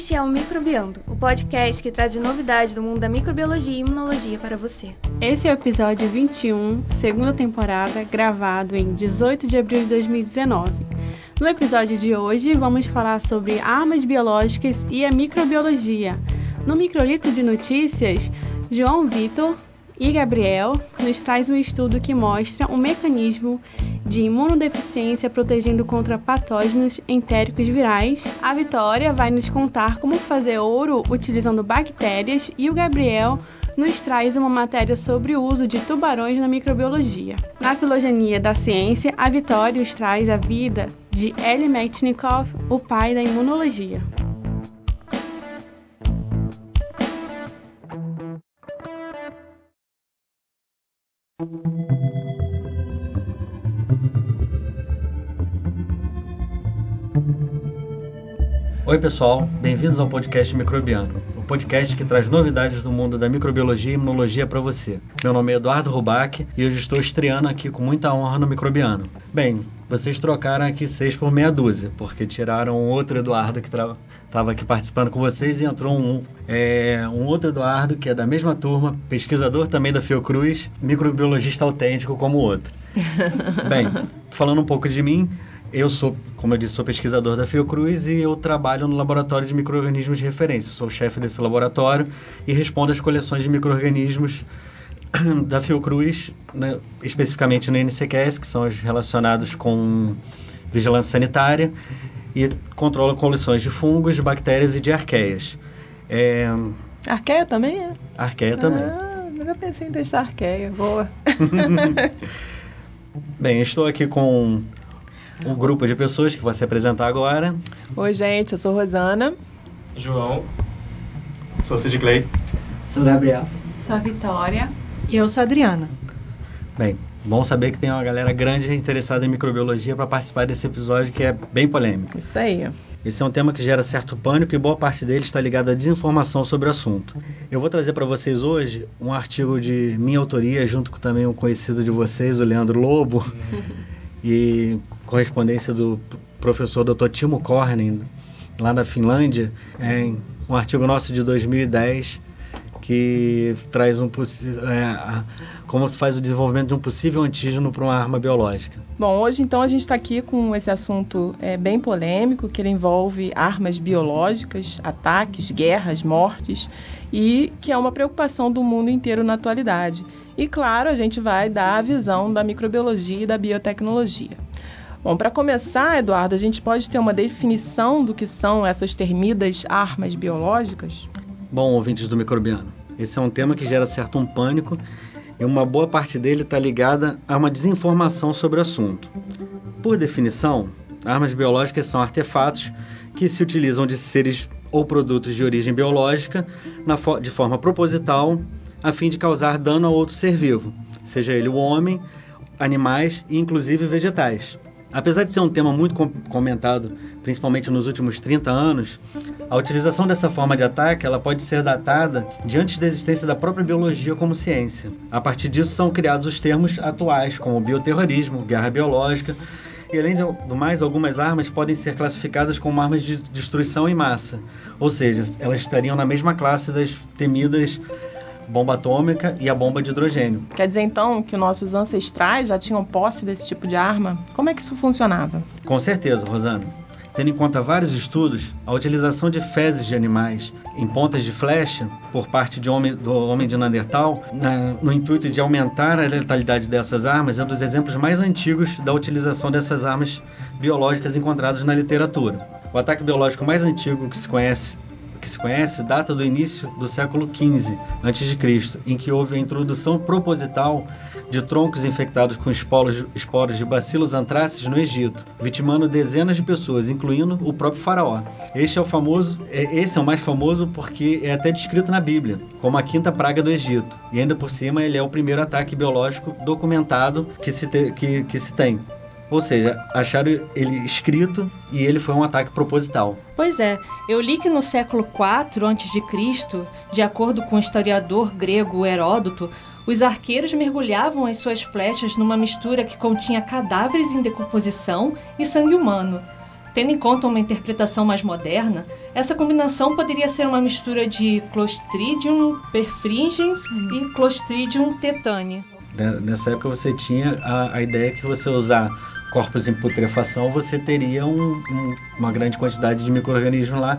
Este é o Microbiando, o podcast que traz novidades do mundo da microbiologia e imunologia para você. Esse é o episódio 21, segunda temporada, gravado em 18 de abril de 2019. No episódio de hoje, vamos falar sobre armas biológicas e a microbiologia. No microlito de notícias, João Vitor e Gabriel nos traz um estudo que mostra um mecanismo de imunodeficiência protegendo contra patógenos entéricos virais. A Vitória vai nos contar como fazer ouro utilizando bactérias e o Gabriel nos traz uma matéria sobre o uso de tubarões na microbiologia. Na filogenia da ciência, a Vitória nos traz a vida de Eli Metchnikoff, o pai da imunologia. Oi, pessoal, bem-vindos ao podcast Microbiano, o podcast que traz novidades do mundo da microbiologia e imunologia para você. Meu nome é Eduardo Rubac e hoje estou estreando aqui com muita honra no Microbiano. Bem, vocês trocaram aqui seis por meia dúzia, porque tiraram um outro Eduardo que estava aqui participando com vocês e entrou um, é, um outro Eduardo que é da mesma turma, pesquisador também da Fiocruz, microbiologista autêntico como o outro. Bem, falando um pouco de mim, eu sou, como eu disse, sou pesquisador da Fiocruz e eu trabalho no laboratório de micro-organismos de referência. Sou chefe desse laboratório e respondo às coleções de micro-organismos da Fiocruz, né, especificamente no NCQS, que são os relacionados com vigilância sanitária, e controlo coleções de fungos, de bactérias e de arqueias. É... Arqueia também é? Arqueia também. Ah, nunca pensei em testar arqueia. Boa. Bem, estou aqui com um grupo de pessoas que vai se apresentar agora. Oi, gente, eu sou Rosana. João. Sou Sid Clay. Sou Gabriel. Sou a Vitória. E eu sou a Adriana. Bem, bom saber que tem uma galera grande interessada em microbiologia para participar desse episódio que é bem polêmico. Isso aí. Esse é um tema que gera certo pânico e boa parte dele está ligada à desinformação sobre o assunto. Eu vou trazer para vocês hoje um artigo de minha autoria, junto com também um conhecido de vocês, o Leandro Lobo. e correspondência do professor Dr. Timo Kornen, lá da Finlândia, em um artigo nosso de 2010 que traz um é, como se faz o desenvolvimento de um possível antígeno para uma arma biológica. Bom, hoje então a gente está aqui com esse assunto é, bem polêmico, que ele envolve armas biológicas, ataques, guerras, mortes, e que é uma preocupação do mundo inteiro na atualidade. E claro, a gente vai dar a visão da microbiologia e da biotecnologia. Bom, para começar, Eduardo, a gente pode ter uma definição do que são essas termidas armas biológicas? Bom, ouvintes do microbiano, esse é um tema que gera certo um pânico e uma boa parte dele está ligada a uma desinformação sobre o assunto. Por definição, armas biológicas são artefatos que se utilizam de seres ou produtos de origem biológica de forma proposital a fim de causar dano a outro ser vivo, seja ele o homem, animais e inclusive vegetais. Apesar de ser um tema muito comentado, principalmente nos últimos 30 anos, a utilização dessa forma de ataque ela pode ser datada de antes da existência da própria biologia como ciência. A partir disso são criados os termos atuais, como bioterrorismo, guerra biológica, e além do mais, algumas armas podem ser classificadas como armas de destruição em massa, ou seja, elas estariam na mesma classe das temidas bomba atômica e a bomba de hidrogênio. Quer dizer então que nossos ancestrais já tinham posse desse tipo de arma? Como é que isso funcionava? Com certeza, Rosana. Tendo em conta vários estudos, a utilização de fezes de animais em pontas de flecha por parte homem, do homem de Neandertal, na, no intuito de aumentar a letalidade dessas armas, é um dos exemplos mais antigos da utilização dessas armas biológicas encontrados na literatura. O ataque biológico mais antigo que se conhece que se conhece data do início do século XV a.C., em que houve a introdução proposital de troncos infectados com esporos, esporos de bacilos antrácis no Egito, vitimando dezenas de pessoas, incluindo o próprio faraó. Este é o famoso, é, esse é o mais famoso porque é até descrito na Bíblia como a quinta praga do Egito. E ainda por cima ele é o primeiro ataque biológico documentado que se, te, que, que se tem. Ou seja, acharam ele escrito e ele foi um ataque proposital. Pois é, eu li que no século IV a.C., de acordo com o historiador grego Heródoto, os arqueiros mergulhavam as suas flechas numa mistura que continha cadáveres em decomposição e sangue humano. Tendo em conta uma interpretação mais moderna, essa combinação poderia ser uma mistura de Clostridium perfringens e Clostridium tetani. Né, Nessa época você tinha a, a ideia que você usar corpos em putrefação, você teria um- um- uma grande quantidade de micro-organismos lá.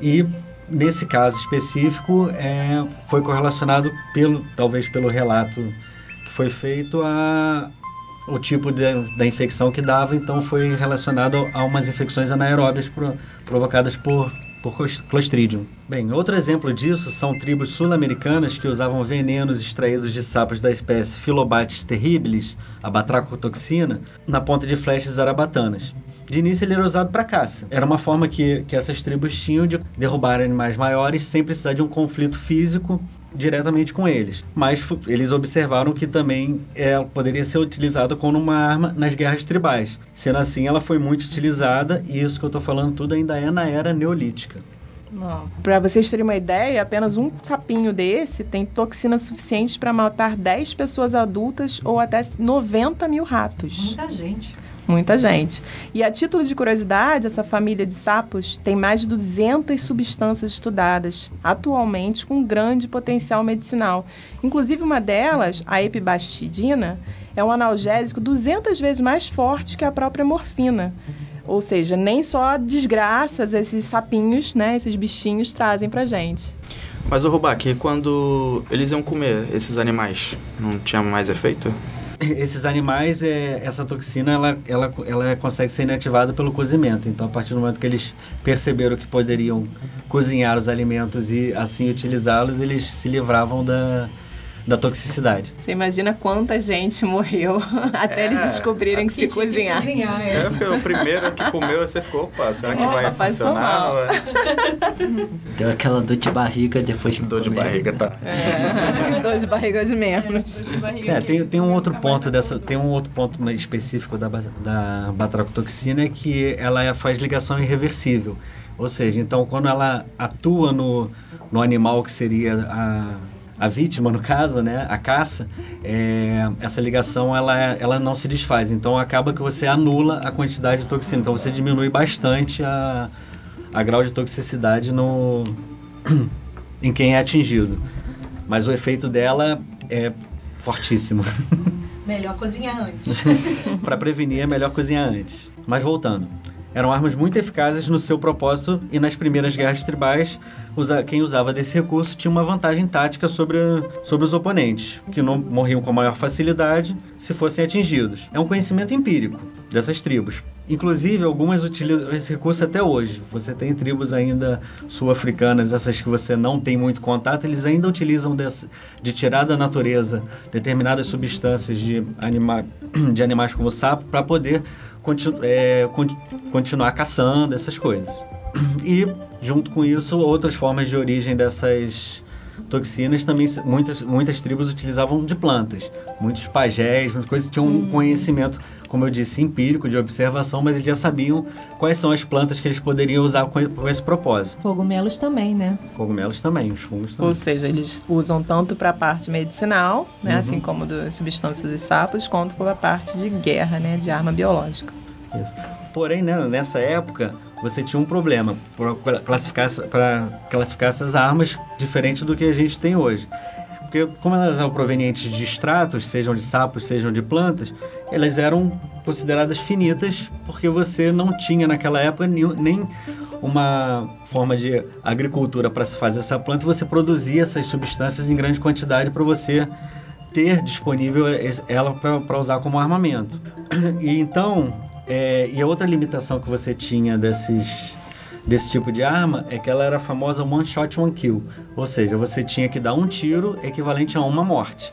E nesse caso específico, é, foi correlacionado, pelo, talvez pelo relato que foi feito, a, o tipo de- da infecção que dava. Então foi relacionado a umas infecções anaeróbias pro- provocadas por, por clos- Clostridium. Bem, outro exemplo disso são tribos sul-americanas que usavam venenos extraídos de sapos da espécie Philobates terribilis, a batracotoxina, na ponta de flechas zarabatanas. De início ele era usado para caça. Era uma forma que, que essas tribos tinham de derrubar animais maiores sem precisar de um conflito físico diretamente com eles. Mas eles observaram que também ela poderia ser utilizada como uma arma nas guerras tribais. Sendo assim, ela foi muito utilizada e isso que eu estou falando tudo ainda é na era neolítica. Para vocês terem uma ideia, apenas um sapinho desse tem toxina suficiente para matar 10 pessoas adultas ou até 90 mil ratos. Muita gente. Muita gente. E a título de curiosidade, essa família de sapos tem mais de 200 substâncias estudadas, atualmente com grande potencial medicinal. Inclusive, uma delas, a epibastidina, é um analgésico 200 vezes mais forte que a própria morfina. Ou seja, nem só desgraças esses sapinhos, né, esses bichinhos trazem pra gente. Mas o Rubac, quando eles iam comer esses animais, não tinha mais efeito? Esses animais, é, essa toxina, ela, ela, ela consegue ser inativada pelo cozimento. Então, a partir do momento que eles perceberam que poderiam cozinhar os alimentos e assim utilizá-los, eles se livravam da, da toxicidade. Você imagina quanta gente morreu até É, eles descobrirem que se tinha que cozinhar. cozinhar, é. É, porque o primeiro que comeu, você ficou, opa, será que Opa, vai funcionar? Deu aquela dor de barriga depois que Dor de barriga, tá. É, dor de barriga de menos. É, tem, tem um outro ponto dessa, tem um outro ponto específico da, da batracotoxina é que ela é- faz ligação irreversível. Ou seja, então quando ela atua no, no animal que seria a, a vítima, no caso, né, a caça, é, essa ligação ela, ela não se desfaz. Então acaba que você anula a quantidade de toxina. Então você diminui bastante a, a grau de toxicidade no, em quem é atingido. Mas o efeito dela é fortíssimo. Melhor cozinhar antes. Para prevenir é melhor cozinhar antes. Mas voltando. Eram armas muito eficazes no seu propósito e nas primeiras guerras tribais, quem usava desse recurso tinha uma vantagem tática sobre, sobre os oponentes, que não morriam com maior facilidade se fossem atingidos. É um conhecimento empírico dessas tribos. Inclusive, algumas utilizam esse recurso até hoje. Você tem tribos ainda sul-africanas, essas que você não tem muito contato, eles ainda utilizam desse, de tirar da natureza determinadas substâncias de, anima, de animais como o sapo para poder continu, é, con- continuar caçando essas coisas. E, junto com isso, outras formas de origem dessas toxinas também muitas, muitas tribos utilizavam de plantas. Muitos pajés, muitas coisas tinham um conhecimento, como eu disse, empírico, de observação, mas eles já sabiam quais são as plantas que eles poderiam usar com, com esse propósito. Cogumelos também, né? Cogumelos também, os fungos também. Ou seja, eles usam tanto para a parte medicinal, né, Uhum. assim como das substâncias dos sapos, quanto para a parte de guerra, né, de arma biológica. Isso. Porém, né, nessa época, você tinha um problema para classificar, classificar essas armas diferente do que a gente tem hoje. Porque, como elas eram provenientes de extratos, sejam de sapos, sejam de plantas, elas eram consideradas finitas, porque você não tinha naquela época nem uma forma de agricultura para se fazer essa planta, você produzia essas substâncias em grande quantidade para você ter disponível ela para usar como armamento. E então, é, e a outra limitação que você tinha desses desse tipo de arma é que ela era a famosa one shot one kill, ou seja, você tinha que dar um tiro equivalente a uma morte.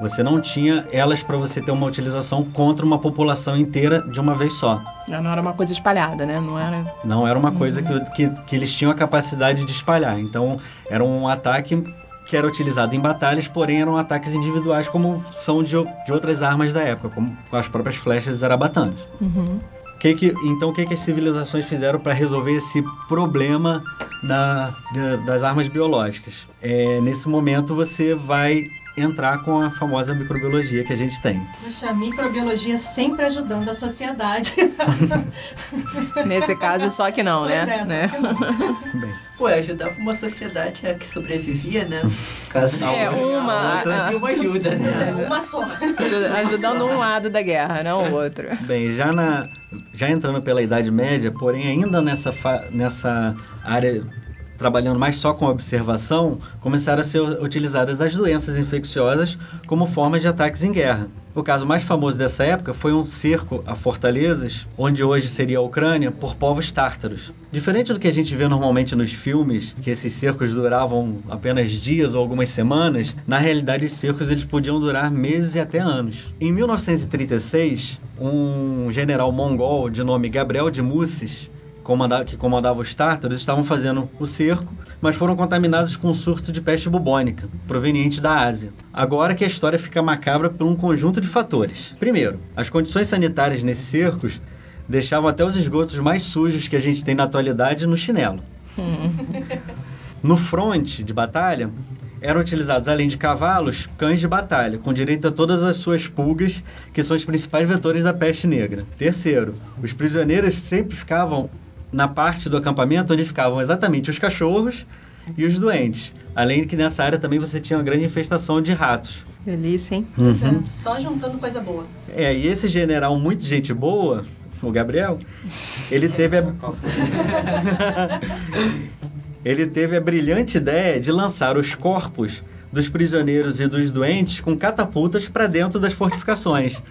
Você não tinha elas para você ter uma utilização contra uma população inteira de uma vez só. Não era uma coisa espalhada, né? Não era. Não era uma coisa que, que, que eles tinham a capacidade de espalhar. Então, era um ataque que era utilizado em batalhas, porém eram ataques individuais, como são de, de outras armas da época, como com as próprias flechas zarabatanas. Uhum. Que que, então, o que, que as civilizações fizeram para resolver esse problema da- das armas biológicas? É, nesse momento, você vai entrar com a famosa microbiologia que a gente tem. Puxa, a microbiologia sempre ajudando a sociedade. Nesse caso, só que não, né? Pois é, só né? que não. Bem, Pô, ajudava uma sociedade a que sobrevivia, né? Caso não É, uma- outra, e uma ajuda, né? Uma só. Ajuda- Ajudando um lado da guerra, não o outro. bem, já na já entrando pela Idade Média, porém ainda nessa fa- nessa área trabalhando mais só com observação, começaram a ser utilizadas as doenças infecciosas como formas de ataques em guerra. O caso mais famoso dessa época foi um cerco a fortalezas, onde hoje seria a Ucrânia, por povos tártaros. Diferente do que a gente vê normalmente nos filmes, que esses cercos duravam apenas dias ou algumas semanas, na realidade os cercos eles podiam durar meses e até anos. Em 1936, um general mongol de nome Gabriel de Mussis comanda- que comandava os tártaros estavam fazendo o cerco, mas foram contaminados com um surto de peste bubônica, proveniente da Ásia. Agora que a história fica macabra por um conjunto de fatores. Primeiro, as condições sanitárias nesses cercos deixavam até os esgotos mais sujos que a gente tem na atualidade no chinelo. No fronte de batalha, eram utilizados, além de cavalos, cães de batalha, com direito a todas as suas pulgas, que são os principais vetores da peste negra. Terceiro, os prisioneiros sempre ficavam na parte do acampamento onde ficavam exatamente os cachorros e os doentes. Além de que nessa área também você tinha uma grande infestação de ratos. Delícia, hein? Uhum. Só juntando coisa boa. É, e esse general muito gente boa, o Gabriel, ele teve a... ele teve a brilhante ideia de lançar os corpos dos prisioneiros e dos doentes com catapultas para dentro das fortificações,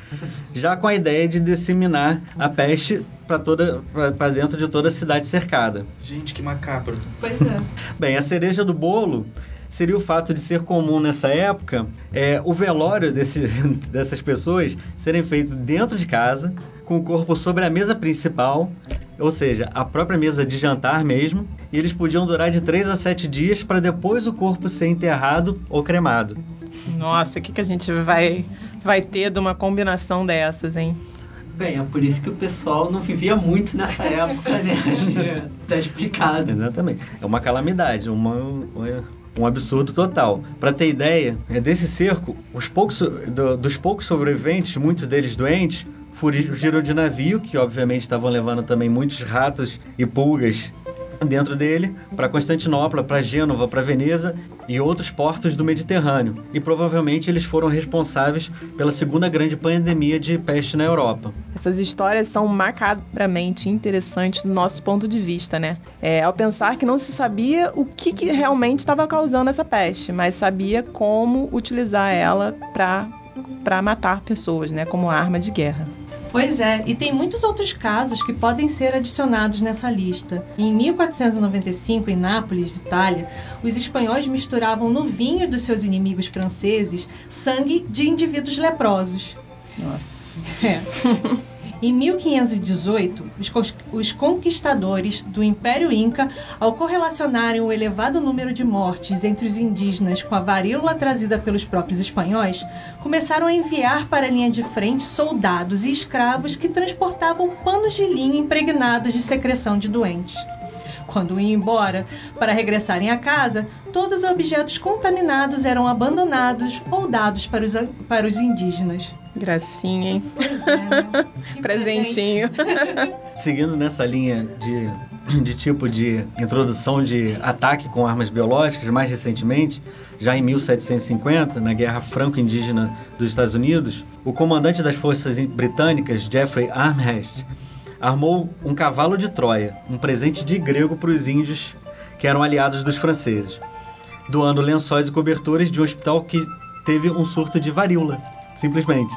já com a ideia de disseminar a peste para toda para dentro de toda a cidade cercada. Gente, que macabro. Pois é. Bem, a cereja do bolo seria o fato de ser comum nessa época é, o velório desse, dessas pessoas serem feito dentro de casa, com o corpo sobre a mesa principal, ou seja, a própria mesa de jantar mesmo, e eles podiam durar de 3 a 7 dias para depois o corpo ser enterrado ou cremado. Nossa, o que, que a gente vai, vai ter de uma combinação dessas, hein? Bem, é por isso que o pessoal não vivia muito nessa época, né? tá explicado. Exatamente. É uma calamidade, uma, uma- um absurdo total. Para ter ideia, é desse cerco, os poucos, do- dos poucos sobreviventes, muitos deles doentes, fugiram de navio, que obviamente estavam levando também muitos ratos e pulgas dentro dele, para Constantinopla, para Gênova, para Veneza e outros portos do Mediterrâneo. E provavelmente eles foram responsáveis pela segunda grande pandemia de peste na Europa. Essas histórias são macabramente interessantes do nosso ponto de vista, né? É, ao pensar que não se sabia o que, que realmente estava causando essa peste, mas sabia como utilizar ela para matar pessoas, né? Como arma de guerra. Pois é, e tem muitos outros casos que podem ser adicionados nessa lista. Em 1495, em Nápoles, Itália, os espanhóis misturavam no vinho dos seus inimigos franceses sangue de indivíduos leprosos. Nossa. É. Em 1518, os conquistadores do Império Inca, ao correlacionarem o elevado número de mortes entre os indígenas com a varíola trazida pelos próprios espanhóis, começaram a enviar para a linha de frente soldados e escravos que transportavam panos de linho impregnados de secreção de doentes. Quando iam embora para regressarem a casa, todos os objetos contaminados eram abandonados ou dados para os, para os indígenas. Gracinha, hein? Pois é, né? Presentinho. Seguindo nessa linha de, de tipo de introdução de ataque com armas biológicas, mais recentemente, já em 1750, na Guerra Franco-Indígena dos Estados Unidos, o comandante das forças britânicas, Jeffrey Amherst, armou um cavalo de Troia, um presente de grego para os índios que eram aliados dos franceses, doando lençóis e cobertores de um hospital que teve um surto de varíola, simplesmente.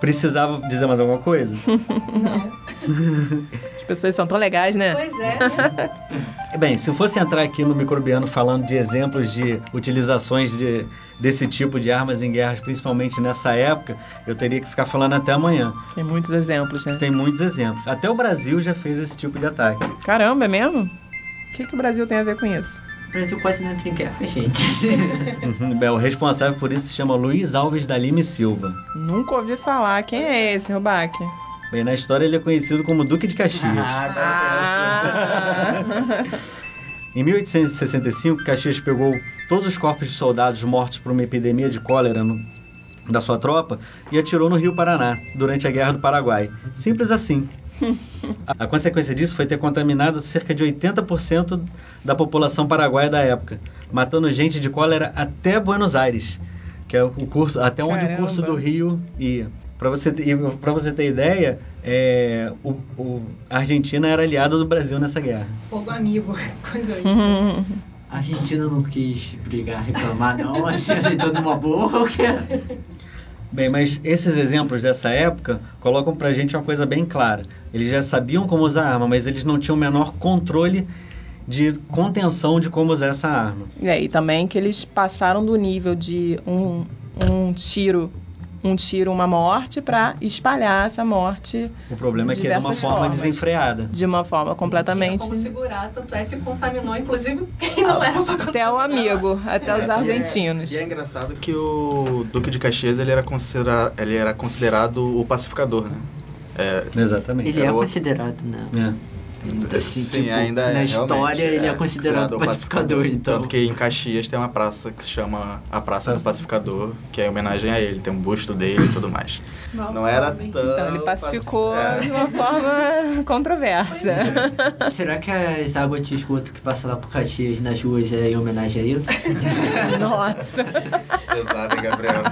Precisava dizer mais alguma coisa? As pessoas são tão legais, né? Pois é? Bem, se eu fosse entrar aqui no microbiano falando de exemplos de utilizações de, desse tipo de armas em guerras, principalmente nessa época, eu teria que ficar falando até amanhã. Tem muitos exemplos, né? Tem muitos exemplos. Até o Brasil já fez esse tipo de ataque. Caramba, é mesmo? O que, que o Brasil tem a ver com isso? O Brasil quase não entra em guerra, gente. Uhum, Bem, o responsável por isso se chama Luiz Alves da Lima e Silva. Nunca ouvi falar. Quem é esse, Rubac? Bem, na história ele é conhecido como Duque de Caxias. Ah, Em 1865, Caxias pegou todos os corpos de soldados mortos por uma epidemia de cólera no- da sua tropa e atirou no Rio Paraná durante a Guerra do Paraguai. Simples assim. A, consequência disso foi ter contaminado cerca de 80% da população paraguaia da época, matando gente de cólera até Buenos Aires, que é o curso, até onde o Caramba. curso do Rio ia. Para você, ter- pra você ter ideia, é, o, o- a Argentina era aliada do Brasil nessa guerra. Fogo amigo, coisa aí. A Argentina não quis brigar, reclamar, não. Assim, aceitou numa boa. ou quê? Bem, mas esses exemplos dessa época colocam pra gente uma coisa bem clara. Eles já sabiam como usar a arma, mas eles não tinham o menor controle de contenção de como usar essa arma. É, e também que eles passaram do nível de um, um tiro, um tiro, uma morte, para espalhar essa morte O problema é que é de uma forma formas. desenfreada. de uma forma completamente. Tinha como segurar, tanto é que contaminou, inclusive, quem não era pra Até o amigo, até os argentinos. E é engraçado que o Duque de Caxias ele era, considera ele era considerado o pacificador, né? É, Exatamente. Ele é considerado, né? É. Assim, Sim, tipo, ainda é. na realmente, história ele é considerado o pacificador, então. Tanto que em Caxias tem uma praça que se chama a Praça do. Pacificador, que é em homenagem a ele, tem um busto dele e tudo mais. Não era tão. Então ele pacificou paci- de uma forma controversa. Será que as águas de esgoto que passam lá por Caxias nas ruas é em homenagem a isso? Nossa. É. Pesado, Gabriel?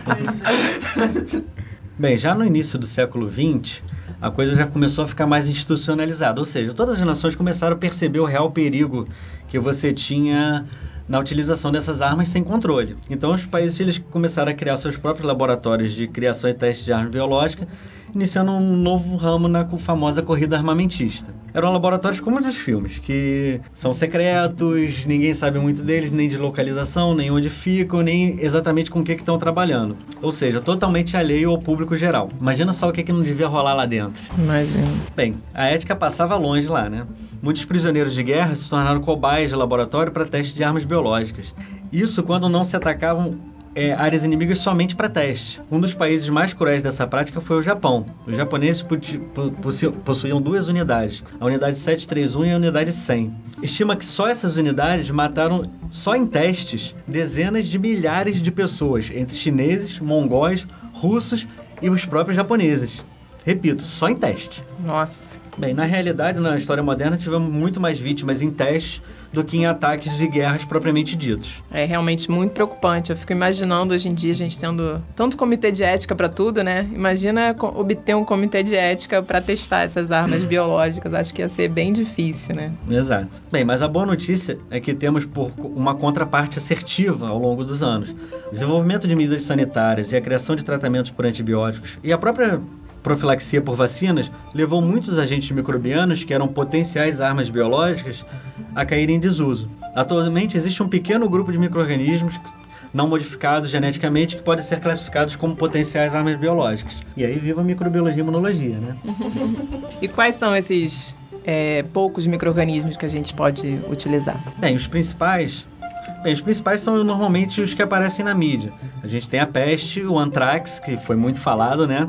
Bem, já no início do século XX, a coisa já começou a ficar mais institucionalizada. Ou seja, todas as nações começaram a perceber o real perigo que você tinha na utilização dessas armas sem controle. Então, os países eles começaram a criar seus próprios laboratórios de criação e teste de arma biológica, iniciando um novo ramo na famosa corrida armamentista. Eram laboratórios como os dos filmes, que são secretos, ninguém sabe muito deles, nem de localização, nem onde ficam, nem exatamente com o que que estão trabalhando. Ou seja, totalmente alheio ao público geral. Imagina só o que, que não devia rolar lá dentro. Imagina. Bem, a ética passava longe lá, né? Muitos prisioneiros de guerra se tornaram cobaias de laboratório para testes de armas biológicas. Isso quando não se atacavam é, áreas inimigas somente para teste. Um dos países mais cruéis dessa prática foi o Japão. Os japoneses possuíam duas unidades, a unidade 731 e a unidade 100. Estima que só essas unidades mataram, só em testes, dezenas de milhares de pessoas, entre chineses, mongóis, russos e os próprios japoneses. Repito, só em teste. Nossa. Bem, na realidade, na história moderna, tivemos muito mais vítimas em testes do que em ataques de guerras propriamente ditos. É realmente muito preocupante. Eu fico imaginando hoje em dia a gente tendo tanto comitê de ética pra tudo, né? Imagina obter um comitê de ética pra testar essas armas biológicas. Acho que ia ser bem difícil, né? Exato. Bem, mas a boa notícia é que temos por uma contraparte assertiva ao longo dos anos. O desenvolvimento de medidas sanitárias e a criação de tratamentos por antibióticos e a própria profilaxia por vacinas levou muitos agentes microbianos que eram potenciais armas biológicas a caírem em desuso. Atualmente existe um pequeno grupo de micro-organismos não modificados geneticamente que podem ser classificados como potenciais armas biológicas. E aí viva a microbiologia e imunologia, né? E quais são esses é, poucos micro-organismos que a gente pode utilizar? Bem, os principais. Bem, os principais são normalmente os que aparecem na mídia. A gente tem a peste, o antrax, que foi muito falado, né?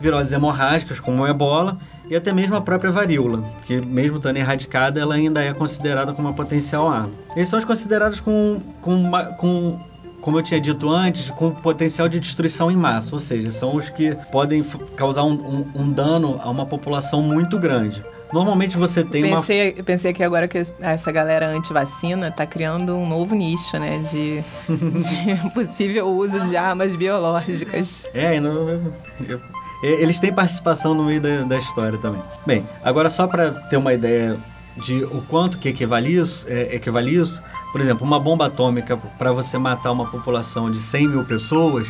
Viroses hemorrágicas, como o ebola, e até mesmo a própria varíola, que mesmo estando erradicada, ela ainda é considerada como uma potencial arma. Eles são os considerados com, com, uma- com como eu tinha dito antes, com potencial de destruição em massa, ou seja, são os que podem causar um, um- um dano a uma população muito grande. Normalmente você tem uma Pensei, eu pensei que agora que essa galera anti-vacina tá criando um novo nicho, né? De, de possível uso de armas biológicas. É, e não- eu- eles têm participação no meio da, da história também. Bem, agora só para ter uma ideia de o quanto que equivale isso, é, equivale isso, por exemplo, uma bomba atômica para você matar uma população de 100 mil pessoas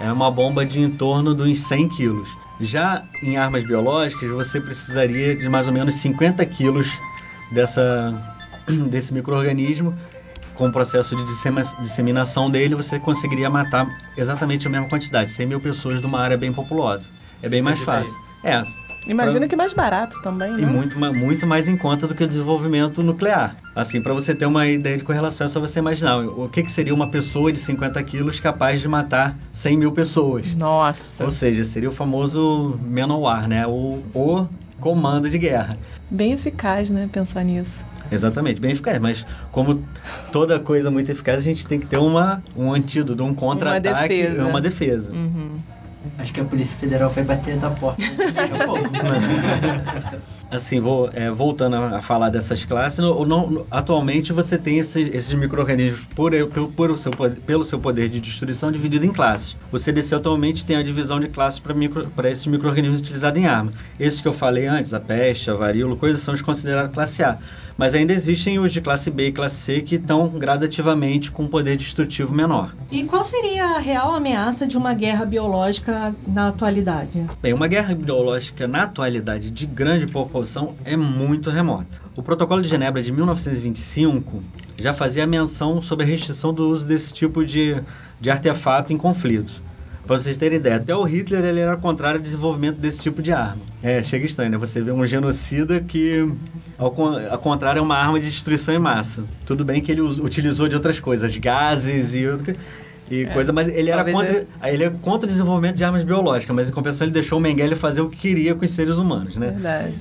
é uma bomba de em torno dos 100 quilos. Já em armas biológicas, você precisaria de mais ou menos 50 quilos dessa, desse microorganismo com o processo de disseminação dele, você conseguiria matar exatamente a mesma quantidade, 100 mil pessoas de uma área bem populosa. É bem mais fácil. É, Imagina que mais barato também, e né? muito, ma- muito mais em conta do que o desenvolvimento nuclear. Assim, para você ter uma ideia de correlação, é só você imaginar o que, que seria uma pessoa de 50 quilos capaz de matar 100 mil pessoas. Nossa. Ou seja, seria o famoso Manowar, né? O, o comando de guerra. Bem eficaz, né? Pensar nisso. Exatamente, bem eficaz. Mas como toda coisa muito eficaz, a gente tem que ter uma, um antídoto, um contra-ataque defesa. e uma defesa. Uhum. Acho que a Polícia Federal vai bater na porta daqui a pouco. Assim, vou, é, voltando a, falar dessas classes, no- no- atualmente você tem esses, esses micro-organismos por, por, por o seu, poder- pelo seu poder de destruição dividido em classes. O CDC atualmente tem a divisão de classes para esses micro-organismos utilizados em arma. Esses que eu falei antes, a peste, a varíola, coisas são os considerados classe A. Mas ainda existem os de classe B e classe C que estão gradativamente com um poder destrutivo menor. E qual seria a real ameaça de uma guerra biológica na atualidade? Bem, uma guerra biológica na atualidade de grande proporção é muito remota. O Protocolo de Genebra de 1925 já fazia menção sobre a restrição do uso desse tipo de, de artefato em conflitos. Para vocês terem ideia, até o Hitler ele era contrário ao desenvolvimento desse tipo de arma. É, chega estranho, né? Você vê um genocida que, ao, con- ao contrário, é uma arma de destruição em massa. Tudo bem que ele us- utilizou de outras coisas, gases e outra- e coisa, mas ele era contra, ele é contra o desenvolvimento de armas biológicas, mas em compensação ele deixou o Mengele fazer o que queria com os seres humanos, né? Verdade.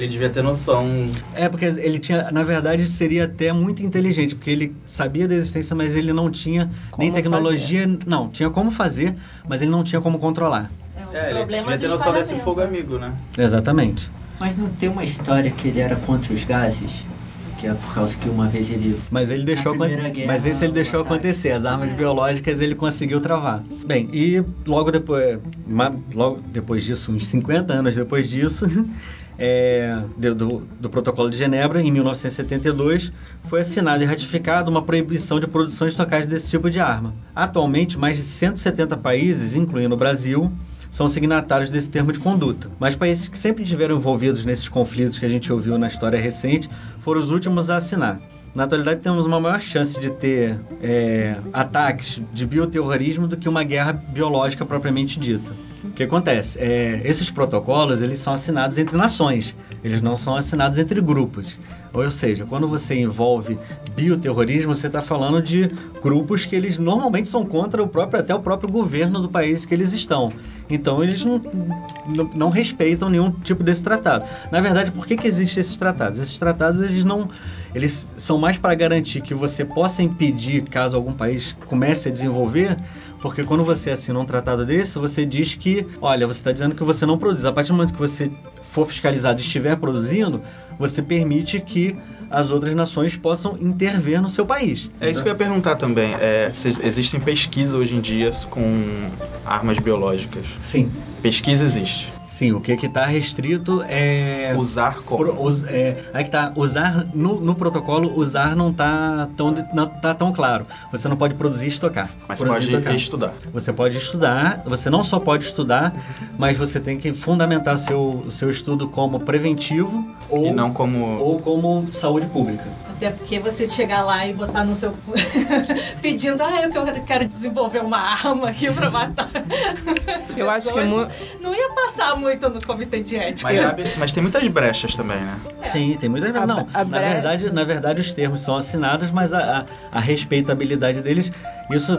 Ele devia ter noção. É, porque ele tinha, na verdade, seria até muito inteligente, porque ele sabia da existência, mas ele não tinha nem Como tecnologia, não, tinha como fazer, mas ele não tinha como controlar. É um É, ele devia de ter noção desse fogo amigo, né? Exatamente. Mas não tem uma história que ele era contra os gases? Que é por causa que uma vez ele. Mas ele deixou Primeira Guerra, mas esse ele deixou ataque. acontecer. As armas biológicas ele conseguiu travar. Bem, e logo depois, logo depois disso, uns 50 anos depois disso, é, do, do Protocolo de Genebra, em 1972, foi assinada e ratificada uma proibição de produção e estocagem desse tipo de arma. Atualmente, mais de 170 países, incluindo o Brasil, são signatários desse termo de conduta. Mas países que sempre estiveram envolvidos nesses conflitos que a gente ouviu na história recente foram os últimos a assinar. Na atualidade, temos uma maior chance de ter é, ataques de bioterrorismo do que uma guerra biológica propriamente dita. O que acontece? É, esses protocolos eles são assinados entre nações, eles não são assinados entre grupos. Ou seja, quando você envolve bioterrorismo, você está falando de grupos que eles normalmente são contra o próprio, até o próprio governo do país que eles estão. Então eles não, não, não respeitam nenhum tipo desse tratado. Na verdade, por que, que existem esses tratados? Esses tratados eles não eles são mais para garantir que você possa impedir caso algum país comece a desenvolver, porque quando você assina um tratado desse, você diz que, olha, você está dizendo que você não produz. A partir do momento que você for fiscalizado e estiver produzindo, você permite que as outras nações possam intervir no seu país. É isso que eu ia perguntar também. É, existem pesquisas hoje em dia com armas biológicas? Sim, Pesquisa existe. Sim. O que está restrito é Usar como? Pro- us- é, aí que tá, usar no, no protocolo, usar não tá, tão, não tá tão claro. Você não pode produzir e estocar. Mas você Produzir e pode estocar. estudar. Você pode estudar, você não só pode estudar, mas você tem que fundamentar seu, seu estudo como preventivo ou, E não como. ou como saúde pública. Até porque você chegar lá e botar no seu. pedindo, ah, eu quero- desenvolver uma arma aqui pra matar. As Eu acho que é pessoas mu- não, não ia passar muito no comitê de ética. Mas, sabe, mas tem muitas brechas também, né? Sim, tem muita A- Não, a na brecha- verdade, na verdade os termos são assinados, mas a, a, a respeitabilidade deles, isso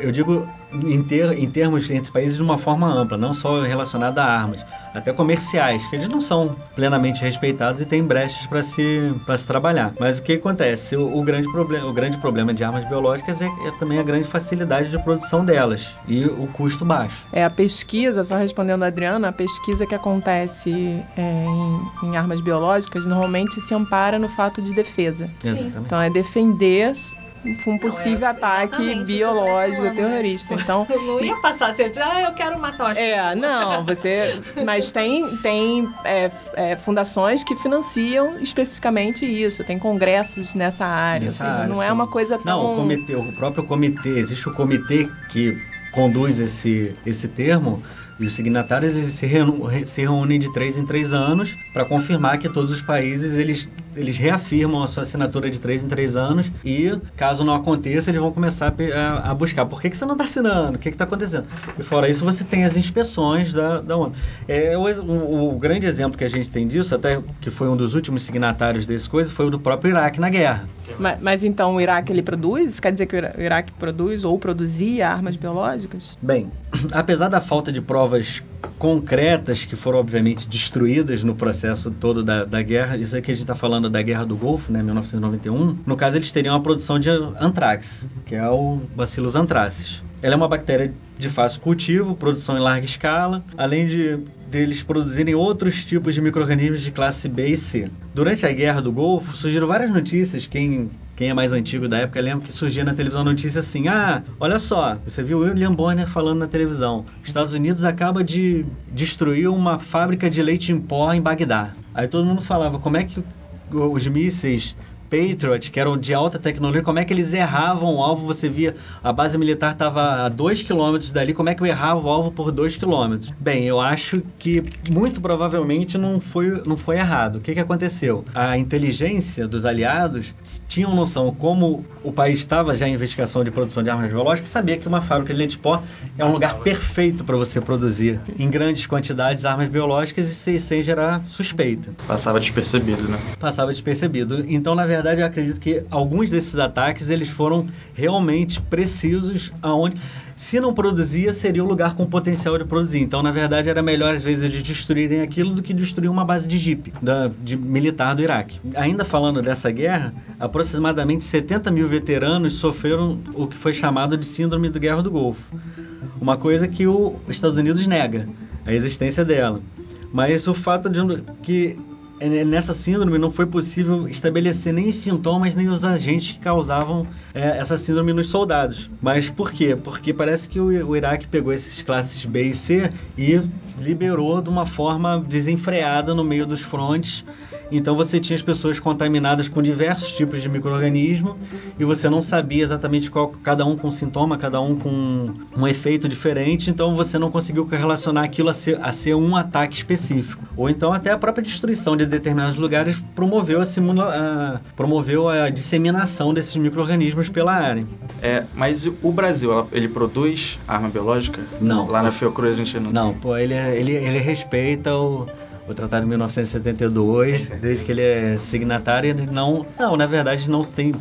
eu digo em, ter, em termos entre países de uma forma ampla, não só relacionada a armas, até comerciais, que eles não são plenamente respeitados e têm brechas para se, para se trabalhar. Mas o que acontece? O, o grande problema, o grande problema de armas biológicas é, é também a grande facilidade de produção delas e o custo baixo. É a pesquisa, só respondendo a Adriana, a pesquisa que acontece é, em, em armas biológicas normalmente se ampara no fato de defesa. Sim. Exatamente. Então é defender um possível Não, é ataque biológico falando, né? terrorista. Então Eu não ia passar assim, eu disse, ah, eu quero matar uma É, não, você. Mas tem, tem é, é, fundações que financiam especificamente isso, tem congressos nessa área. Nessa seja, área, não é sim. uma coisa tão. Não, o comitê, o próprio comitê, existe o comitê que conduz esse, esse termo e os signatários eles se, se reúnem de três em três anos para confirmar que todos os países eles, eles reafirmam a sua assinatura de três em três anos e caso não aconteça eles vão começar a a, buscar por que, que você não está assinando, o que está acontecendo. E fora isso você tem as inspeções da, da ONU. É, o, o- o grande exemplo que a gente tem disso, até que foi um dos últimos signatários desse coisa, foi o do próprio Iraque na guerra. Mas, mas então o Iraque ele produz? Quer dizer que o Ira- o Iraque produz ou produzia armas biológicas? Bem, apesar da falta de provas concretas que foram obviamente destruídas no processo todo da, da guerra. Isso aqui a gente está falando da Guerra do Golfo, né, 1991. No caso, eles teriam a produção de antrax, que é o Bacillus anthracis. Ela é uma bactéria de fácil cultivo, produção em larga escala, além de deles produzirem outros tipos de micro-organismos de classe B e C. Durante a Guerra do Golfo, surgiram várias notícias, quem quem é mais antigo da época lembra que surgia na televisão notícia assim: ah, olha só, você viu William Bonner falando na televisão, os Estados Unidos acaba de destruir uma fábrica de leite em pó em Bagdá. Aí todo mundo falava: como é que os mísseis Patriot, que eram de alta tecnologia, como é que eles erravam o alvo? Você via a base militar estava a 2 km dali, como é que eu errava o alvo por 2 km? Bem, eu acho que muito provavelmente não foi, não foi errado. O que, que aconteceu? A inteligência dos aliados tinham noção como o país estava já em investigação de produção de armas biológicas, sabia que uma fábrica de pó é um lugar perfeito para você produzir em grandes quantidades armas biológicas e sem, sem gerar suspeita. Passava despercebido, né? Passava despercebido. Então, na verdade, verdade, eu acredito que alguns desses ataques eles foram realmente precisos aonde se não produzia, seria o lugar com potencial de produzir. Então, na verdade, era melhor às vezes eles destruírem aquilo do que destruir uma base de jeep da, de militar do Iraque. Ainda falando dessa guerra, aproximadamente 70 mil veteranos sofreram o que foi chamado de síndrome do Guerra do Golfo. Uma coisa que os Estados Unidos nega a existência dela. Mas o fato de que nessa síndrome não foi possível estabelecer nem os sintomas nem os agentes que causavam é, essa síndrome nos soldados. Mas por quê? Porque parece que o, o Iraque pegou esses classes B e C e liberou de uma forma desenfreada no meio dos frontes então você tinha as pessoas contaminadas com diversos tipos de microorganismo e você não sabia exatamente qual cada um com sintoma, cada um com um efeito diferente, então você não conseguiu relacionar aquilo a ser, a ser um ataque específico. Ou então até a própria destruição de determinados lugares promoveu a, simula, a promoveu a disseminação desses microorganismos pela área. É, mas o Brasil, ele produz arma biológica? Não. Lá na Fiocruz a gente não. Não, pô, ele, ele, ele respeita o o tratado de 1972, desde que ele é signatário, ele não, não, na verdade não tem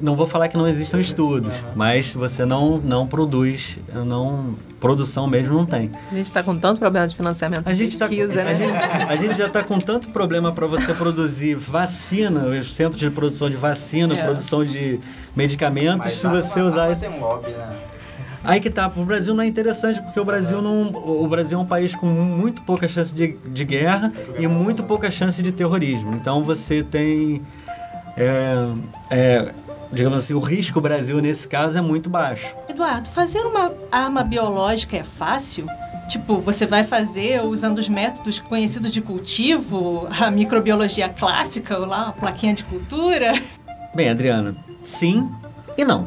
não vou falar que não existam estudos, mas você não, não produz, não produção mesmo não tem. A gente está com tanto problema de financiamento a gente pesquisa, tá, né? A gente, a gente já está com tanto problema para você produzir vacina, os centros de produção de vacina, é. produção de medicamentos, mas se você usar... Isso... Tem lobby, né? Aí que tá, o Brasil não é interessante porque o Brasil não, o Brasil é um país com muito pouca chance de, de guerra e muito pouca chance de terrorismo. Então você tem, é, é, digamos assim, o risco Brasil nesse caso é muito baixo. Eduardo, fazer uma arma biológica é fácil? Tipo, você vai fazer usando os métodos conhecidos de cultivo, a microbiologia clássica, ou lá, a plaquinha de cultura? Bem, Adriana, sim e não.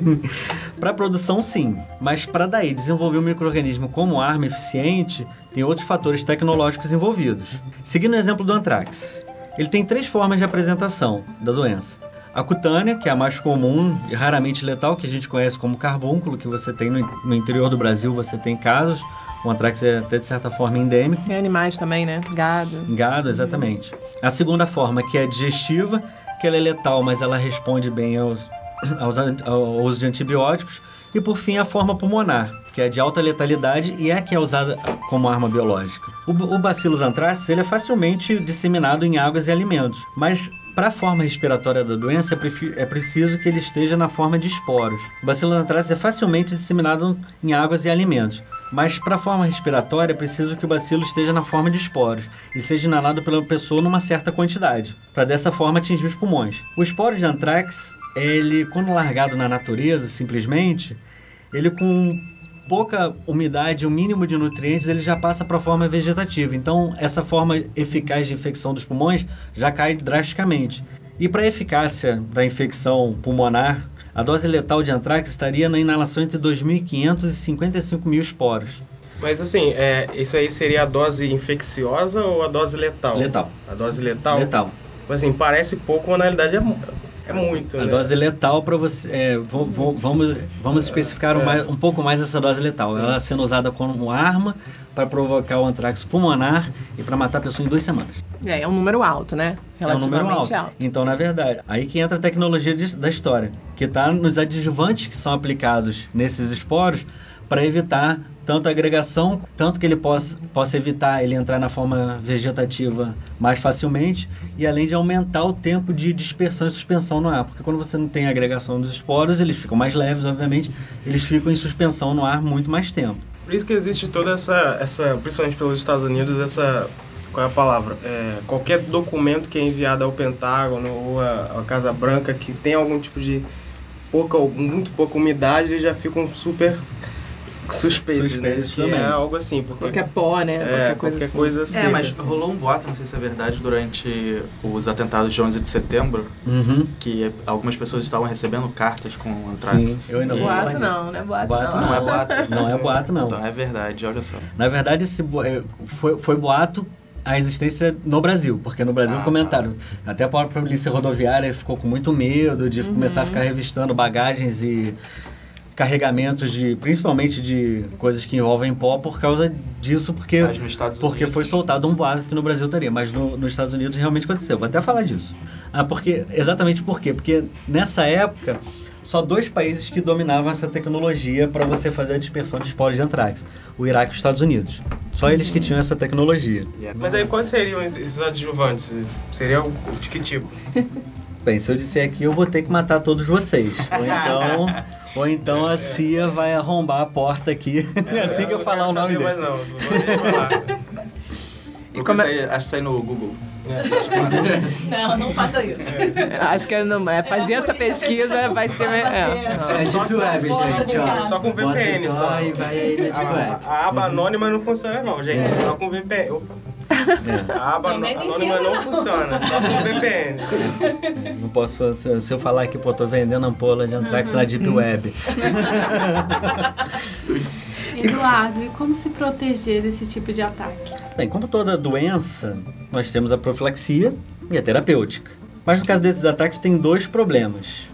para produção, sim, mas para daí desenvolver um microorganismo como arma eficiente, tem outros fatores tecnológicos envolvidos. Seguindo o exemplo do anthrax, ele tem três formas de apresentação da doença. A cutânea, que é a mais comum e raramente letal, que a gente conhece como carbúnculo, que você tem no, no interior do Brasil, você tem casos. O anthrax é até de certa forma endêmico. Tem animais também, né? Gado. Gado, exatamente. A segunda forma, que é digestiva, que ela é letal, mas ela responde bem aos ao uso de antibióticos. E por fim, a forma pulmonar, que é de alta letalidade e é a que é usada como arma biológica. O, o Bacillus anthracis ele é facilmente disseminado em águas e alimentos, mas para a forma respiratória da doença é, é preciso que ele esteja na forma de esporos. O Bacillus anthracis é facilmente disseminado em águas e alimentos, mas para a forma respiratória é preciso que o bacilo esteja na forma de esporos e seja inalado pela pessoa numa certa quantidade, para dessa forma atingir os pulmões. O esporo de anthrax ele, quando largado na natureza, simplesmente, ele com pouca umidade, o um mínimo de nutrientes, ele já passa para a forma vegetativa. Então, essa forma eficaz de infecção dos pulmões já cai drasticamente. E para a eficácia da infecção pulmonar, a dose letal de antrax estaria na inalação entre 2.500 e 55.000 esporos. Mas assim, é, isso aí seria a dose infecciosa ou a dose letal? Letal. A dose letal? Letal. Assim, parece pouco, mas na realidade é, é muito, A né? dose letal para você. É, vamos, vamos especificar um, mais, um, pouco mais essa dose letal. Sim. Ela sendo usada como arma para provocar o antrax pulmonar e para matar a pessoa em duas semanas. É, é um número alto, né? Relativamente é um número alto. alto. Então, na verdade, aí que entra a tecnologia de, da história, que está nos adjuvantes que são aplicados nesses esporos para evitar tanto a agregação, tanto que ele possa, possa evitar ele entrar na forma vegetativa mais facilmente e além de aumentar o tempo de dispersão e suspensão no ar, porque quando você não tem agregação dos esporos, eles ficam mais leves, obviamente, eles ficam em suspensão no ar muito mais tempo. Por isso que existe toda essa, essa principalmente pelos Estados Unidos, essa qual é a palavra? É, qualquer documento que é enviado ao Pentágono ou à, Casa Branca que tem algum tipo de pouca ou muito pouca umidade, eles já ficam super suspeitos, né? Suspeitos Que também. é algo assim, porque Qualquer pó, né? é, qualquer coisa qualquer assim. coisa É, seca, mas assim. rolou um boato, não sei se é verdade, durante os atentados de 11 de setembro, Uhum. que algumas pessoas estavam recebendo cartas com antrax. Sim, eu ainda Boato não, não é boato, Boato não. Não é boato? Não é boato, não. Então é verdade, olha só. Na verdade, esse bo- é, foi, foi boato a existência no Brasil, porque no Brasil Ah, comentaram. Até a própria polícia rodoviária ficou com muito medo de começar a ficar revistando bagagens e carregamentos de, principalmente de coisas que envolvem pó por causa disso, porque porque Unidos- foi soltado um boato que no Brasil estaria, mas no- nos Estados Unidos realmente aconteceu. Vou até falar disso. Ah, porque exatamente por quê? Porque nessa época só dois países que dominavam essa tecnologia para você fazer a dispersão de esporos de antrax: o Iraque e os Estados Unidos. Só eles que tinham essa tecnologia. Mas aí quais seriam esses adjuvantes? Seria o- de que tipo? Bem, se eu disser aqui, eu vou ter que matar todos vocês. Ou então, ou então a CIA vai arrombar a porta aqui assim que eu não falar o nome dele. mais não, não vou nem falar. Procura como é- acho isso aí no Google. Não, não faça isso. Acho que não, é, fazer É, essa pesquisa vai ser. É. É Só Deep Web, gente, ó. Só com VPN, só. E vai aí A, Web. a aba anônima não funciona não, gente. Só com VPN. Opa. É. A aba Também não anônima não não. funciona, só com VPN. Não posso, se se eu falar aqui, pô, tô vendendo ampola de antrax na Deep Web. Eduardo, e como se proteger desse tipo de ataque? Bem, como toda doença, nós temos a profilaxia e a terapêutica. Mas no caso desses ataques tem dois problemas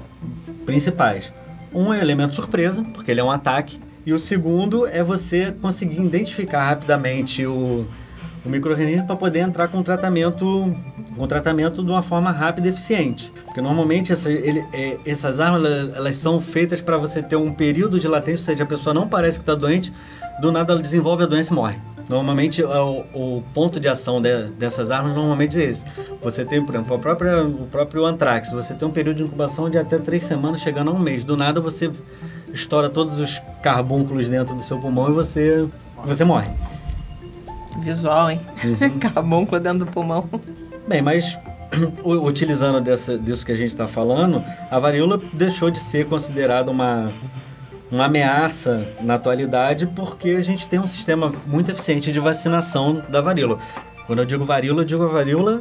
principais. Um é o elemento surpresa, porque ele é um ataque, e o segundo é você conseguir identificar rapidamente o, o microorganismo para poder entrar com tratamento, com tratamento de uma forma rápida e eficiente. Porque normalmente essa- ele- é, essas armas elas, são feitas para você ter um período de latência, ou seja, a pessoa não parece que está doente, do nada ela desenvolve a doença e morre. Normalmente o, o ponto de ação de- dessas armas normalmente é esse. Você tem, por exemplo, própria, o próprio antrax, você tem um período de incubação de até três semanas, chegando a um mês. Do nada você estoura todos os carbúnculos dentro do seu pulmão e você, você morre. Visual, hein? Uhum. Carbúnculo dentro do pulmão. Bem, mas utilizando dessa, disso que a gente está falando, a varíola deixou de ser considerada uma, uma ameaça na atualidade porque a gente tem um sistema muito eficiente de vacinação da varíola. Quando eu digo varíola, eu digo a varíola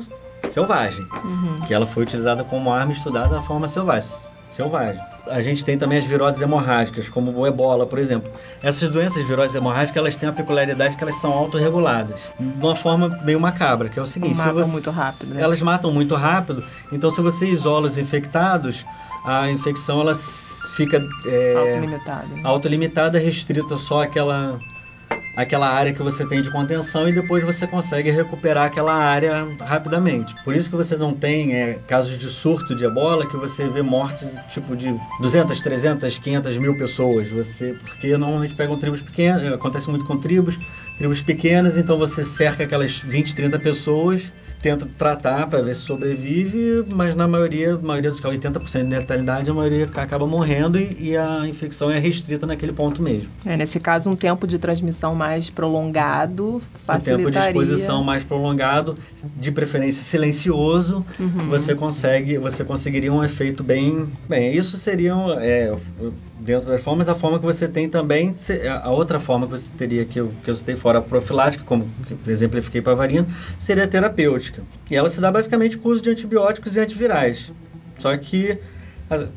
selvagem, Uhum. que ela foi utilizada como arma estudada da forma selvagem. Selvagem. A gente tem também as viroses hemorrágicas, como o ebola, por exemplo. Essas doenças viroses hemorrágicas, elas têm a peculiaridade que elas são autorreguladas, de uma forma meio macabra, que é o seguinte... se Matam você- muito rápido, né? Elas matam muito rápido, então se você isola os infectados, a infecção ela fica é, Autolimitado. né? autolimitada, restrita só àquela, àquela área que você tem de contenção e depois você consegue recuperar aquela área rapidamente. Por isso que você não tem é, casos de surto de ebola, que você vê mortes tipo de 200, 300, 500 mil pessoas. Você, porque normalmente pegam tribos pequenas, acontece muito com tribos, tribos pequenas, então você cerca aquelas 20, 30 pessoas tenta tratar para ver se sobrevive, mas na maioria, a maioria dos casos, 80% de letalidade, a maioria acaba morrendo e, e a infecção é restrita naquele ponto mesmo. É, nesse caso, um tempo de transmissão mais prolongado Um facilitaria... tempo de exposição mais prolongado, de preferência silencioso, Uhum. você consegue, você conseguiria um efeito bem, bem. Isso seria é, dentro das formas, a forma que você tem também, a outra forma que você teria que eu, que eu citei fora a profilática, como que exemplifiquei para a varina, seria a terapêutica. E ela se dá basicamente com o uso de antibióticos e antivirais. Só que,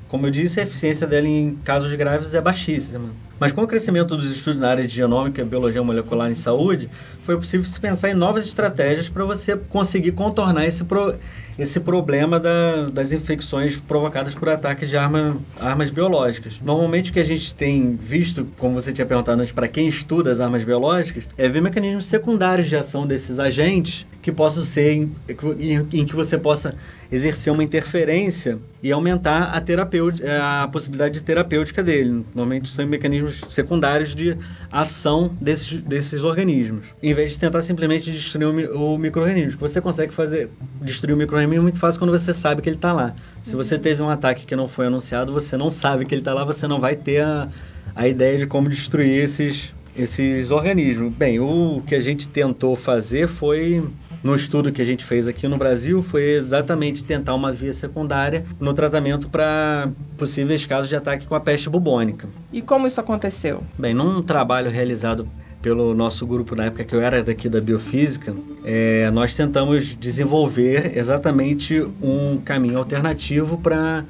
como eu disse, a eficiência dela em casos graves é baixíssima. Mas com o crescimento dos estudos na área de genômica, biologia molecular em saúde, foi possível se pensar em novas estratégias para você conseguir contornar esse, pro, esse problema da- das infecções provocadas por ataques de arma, armas biológicas. Normalmente o que a gente tem visto, como você tinha perguntado antes, para quem estuda as armas biológicas, é ver mecanismos secundários de ação desses agentes que possam ser em, em- em que você possa exercer uma interferência e aumentar a, terapêutica, a possibilidade de terapêutica dele. Normalmente são mecanismos secundários de ação desses, desses organismos, em vez de tentar simplesmente destruir o, o microorganismo. Que Você consegue fazer destruir o microorganismo muito fácil quando você sabe que ele está lá. Se você teve um ataque que não foi anunciado, você não sabe que ele está lá, você não vai ter a, a ideia de como destruir esses, esses organismos. Bem, o que a gente tentou fazer foi no estudo que a gente fez aqui no Brasil foi exatamente tentar uma via secundária no tratamento para possíveis casos de ataque com a peste bubônica. E como isso aconteceu? Bem, num trabalho realizado pelo nosso grupo na época que eu era daqui da biofísica, é, nós tentamos desenvolver exatamente um caminho alternativo para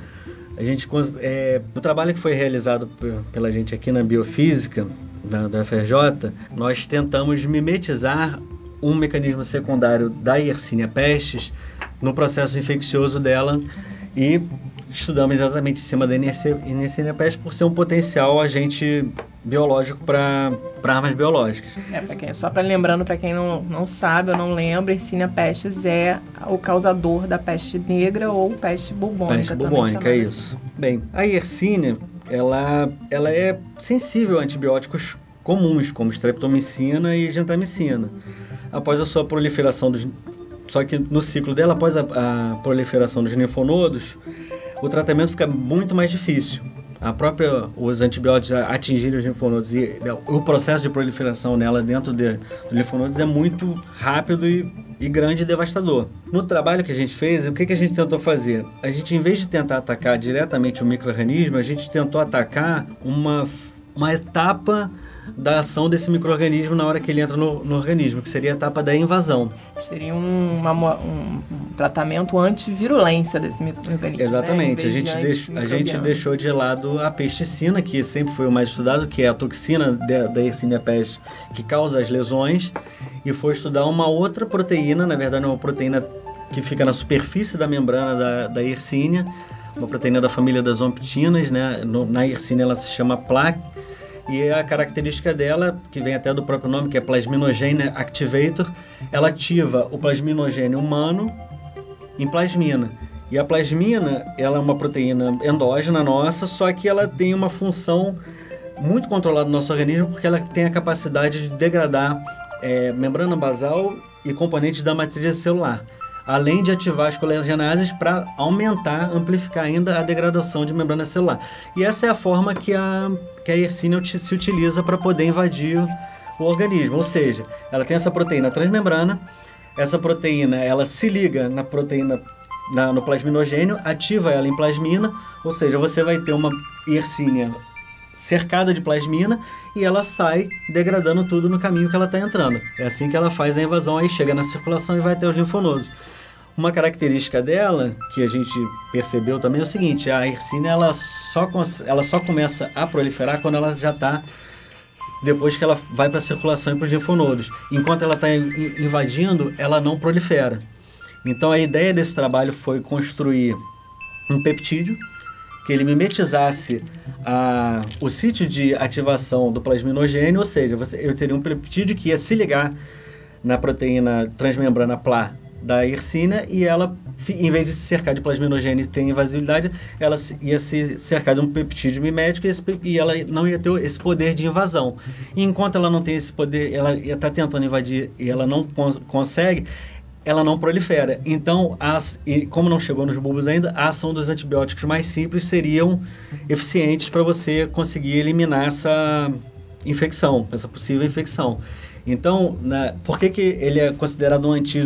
a gente é, o trabalho que foi realizado pela gente aqui na biofísica da, da FRJ, nós tentamos mimetizar um mecanismo secundário da Yersinia pestis no processo infeccioso dela e estudamos exatamente em cima da pestis por ser um potencial agente biológico para armas biológicas. É, quem, só para lembrando para quem não, não sabe ou não lembra, Yersinia pestis é o causador da peste negra ou peste bubônica. Peste bubônica, é isso. Bem, a Yersinia, ela, ela é sensível a antibióticos comuns, como streptomicina e gentamicina. Após a sua proliferação dos... Só que no ciclo dela, após a, a proliferação dos linfonodos, o tratamento fica muito mais difícil. A própria, os antibióticos atingirem os linfonodos e o processo de proliferação nela dentro de, dos linfonodos é muito rápido e, e grande e devastador. No trabalho que a gente fez, o que, que a gente tentou fazer? A gente, em vez de tentar atacar diretamente o microorganismo, a gente tentou atacar uma, uma etapa da ação desse microorganismo na hora que ele entra no, no organismo, que seria a etapa da invasão. Seria um, uma um- tratamento antivirulência desse microorganismo. Exatamente. né? a, gente a gente deixou de lado a pesticina, que sempre foi o mais estudado, que é a toxina da, da Yersinia que causa as lesões, e foi estudar uma outra proteína, na verdade, uma proteína que fica na superfície da membrana da, da Yersinia, uma proteína da família das omptinas, né? No- na Yersinia ela se chama plaque, e a característica dela, que vem até do próprio nome, que é Plasminogene Activator, ela ativa o plasminogênio humano em plasmina. E a plasmina, ela é uma proteína endógena nossa, só que ela tem uma função muito controlada no nosso organismo, porque ela tem a capacidade de degradar é, membrana basal e componentes da matriz celular, além de ativar as colegenases para aumentar, amplificar ainda a degradação de membrana celular. E essa é a forma que a, que a Yersinia se utiliza para poder invadir o organismo, ou seja, ela tem essa proteína transmembrana, essa proteína ela se liga na proteína na- no plasminogênio, ativa ela em plasmina, ou seja, você vai ter uma Yersinia cercada de plasmina e ela sai degradando tudo no caminho que ela está entrando. É assim que ela faz a invasão, aí chega na circulação e vai até os linfonodos. Uma característica dela, que a gente percebeu também, é o seguinte, a Yersinia ela só, ela só começa a proliferar quando ela já está depois que ela vai para a circulação e para os linfonodos. Enquanto ela está invadindo, ela não prolifera. Então a ideia desse trabalho foi construir um peptídeo que ele mimetizasse a, o sítio de ativação do plasminogênio, ou seja, você, eu teria um peptídeo que ia se ligar na proteína transmembrana PLA da Yersinia e ela, em vez de se cercar de plasminogênio e ter invasibilidade, ela ia se cercar de um peptídeo mimético e, esse e ela não ia ter esse poder de invasão. E enquanto ela não tem esse poder, ela estar tentando invadir e ela não cons- consegue, ela não prolifera. Então, as, e como não chegou nos bulbos ainda, a ação dos antibióticos mais simples seriam eficientes para você conseguir eliminar essa infecção, essa possível infecção. Então, na, por que, que ele é considerado um, anti,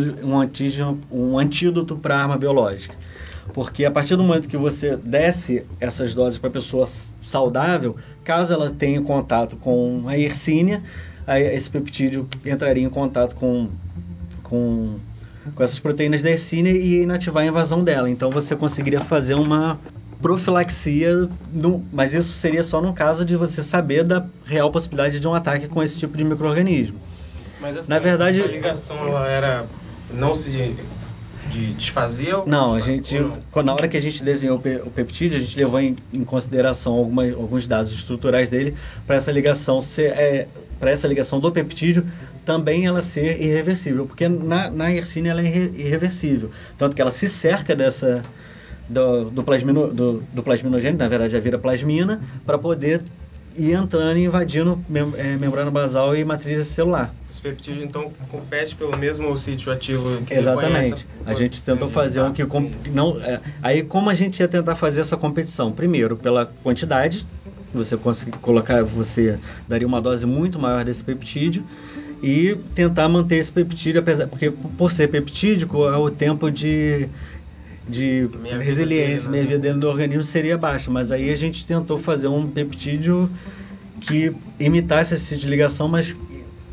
um, um antídoto para arma biológica? Porque a partir do momento que você desce essas doses para a pessoa saudável, caso ela tenha contato com a Yersinia, aí esse peptídeo entraria em contato com, com, com essas proteínas da Yersinia e inativar a invasão dela. Então você conseguiria fazer uma profilaxia, no, mas isso seria só no caso de você saber da real possibilidade de um ataque com esse tipo de microorganismo. Mas essa, Na verdade- essa ligação ela era não se de, de desfazer? Não, a gente, na hora que a gente desenhou o pe- o peptídeo, a gente levou em, em consideração alguns dados estruturais dele para essa ligação ser, é, para essa ligação do peptídeo também ela ser irreversível, porque na, na ela é irre- irreversível, tanto que ela se cerca dessa do, do, plasmino, do, do plasminogênio, na verdade já vira plasmina, para poder e entrando e invadindo mem é, membrana basal e matriz celular. Esse peptídeo, então, compete pelo mesmo sítio ativo que Exatamente. A gente tentou fazer um que... não é, Aí, como a gente ia tentar fazer essa competição? Primeiro, pela quantidade, você colocar, você daria uma dose muito maior desse peptídeo e tentar manter esse peptídeo, apesar, porque por ser peptídico, é o tempo de de resiliência, meia vida dentro do organismo seria baixa, mas aí a gente tentou fazer um peptídeo que imitasse de ligação, mas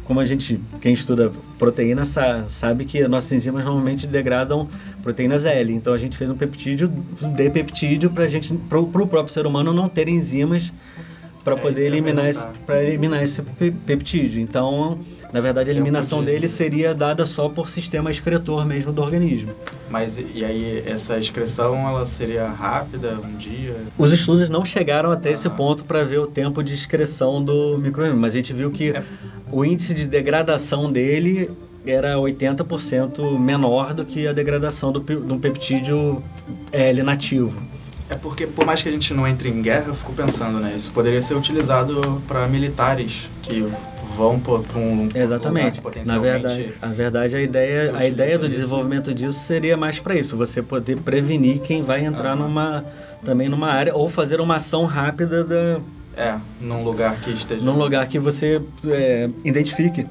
como a gente, quem estuda proteína sabe que nossas enzimas normalmente degradam proteínas L. Então a gente fez um peptídeo de peptídeo para gente, para o próprio ser humano não ter enzimas para é poder eliminar esse, para eliminar esse peptídeo. Então, na verdade, a eliminação dele seria dada só por sistema excretor mesmo do organismo. Mas e aí essa excreção ela seria rápida, um dia? Os estudos não chegaram até ah. esse ponto para ver o tempo de excreção do microorganismo, mas a gente viu que é. o índice de degradação dele era 80% menor do que a degradação do, do peptídeo L nativo. É porque, por mais que a gente não entre em guerra, eu fico pensando, né? Isso poderia ser utilizado para militares que vão para um exatamente. Na verdade a verdade a ideia a ideia do desenvolvimento disso seria mais para isso você poder prevenir quem vai entrar numa também numa área ou fazer uma ação rápida da é num lugar que esteja num lugar que você é, identifique.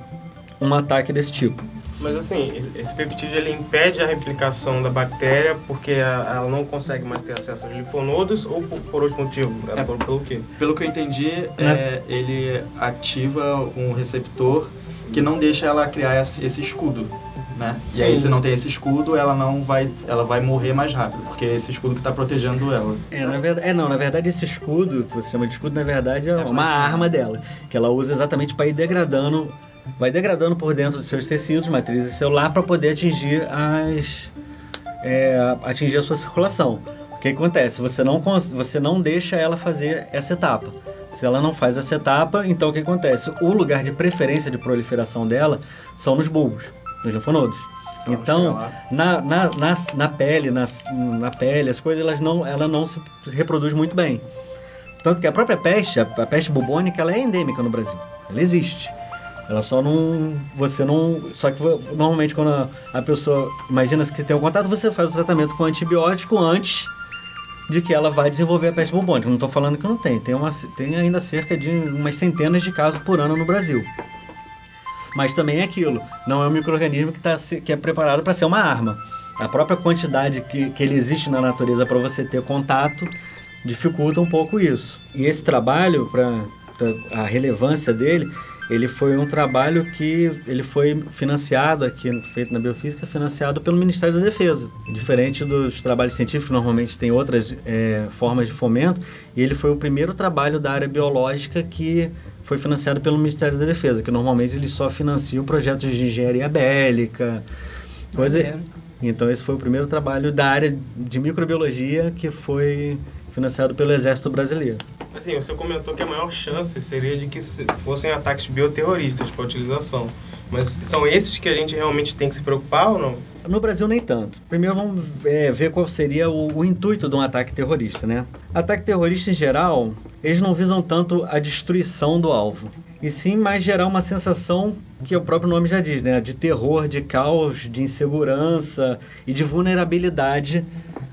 um ataque desse tipo mas assim, esse peptídeo ele impede a replicação da bactéria porque ela não consegue mais ter acesso aos linfonodos ou por, por outro motivo? É, por, pelo quê? Pelo que eu entendi, né? é, ele ativa um receptor que não deixa ela criar esse, esse escudo. Né? E aí se não tem esse escudo, ela não vai, ela vai morrer mais rápido, porque é esse escudo que está protegendo ela. É, na verdade, é não, na verdade esse escudo que você chama de escudo, na verdade é, é uma arma dela, que ela usa exatamente para ir degradando vai degradando por dentro dos seus tecidos, matriz celular, para poder atingir as é, atingir a sua circulação. O que acontece? Você não, você não deixa ela fazer essa etapa. Se ela não faz essa etapa, então o que acontece? O lugar de preferência de proliferação dela são nos bulbos, nos linfonodos. Então, na, na, na, na, pele, na, na pele, as coisas elas não, ela não se reproduz muito bem. Tanto que a própria peste, a, a peste bubônica, ela é endêmica no Brasil. Ela existe. Ela só não. Você não. Só que normalmente quando a, a pessoa. Imagina que tem um contato, você faz o tratamento com antibiótico antes de que ela vai desenvolver a peste bubônica. Não estou falando que não tem. Tem, uma, tem ainda cerca de umas centenas de casos por ano no Brasil. Mas também é aquilo. Não é um microorganismo que, tá, que é preparado para ser uma arma. A própria quantidade que, que ele existe na natureza para você ter contato dificulta um pouco isso. E esse trabalho, para a relevância dele, ele foi um trabalho que ele foi financiado aqui, feito na Biofísica, financiado pelo Ministério da Defesa. Diferente dos trabalhos científicos, normalmente tem outras é, formas de fomento, e ele foi o primeiro trabalho da área biológica que foi financiado pelo Ministério da Defesa, que normalmente eles só financiam projetos de engenharia bélica, coisa... Então esse foi o primeiro trabalho da área de microbiologia que foi financiado pelo Exército Brasileiro. Assim, você comentou que a maior chance seria de que fossem ataques bioterroristas para utilização. Mas são esses que a gente realmente tem que se preocupar ou não? No Brasil, nem tanto. Primeiro, vamos é, ver qual seria o, o, intuito de um ataque terrorista, né? Ataque terrorista, em geral, eles não visam tanto a destruição do alvo, e sim mais gerar uma sensação que o próprio nome já diz, né? De terror, de caos, de insegurança e de vulnerabilidade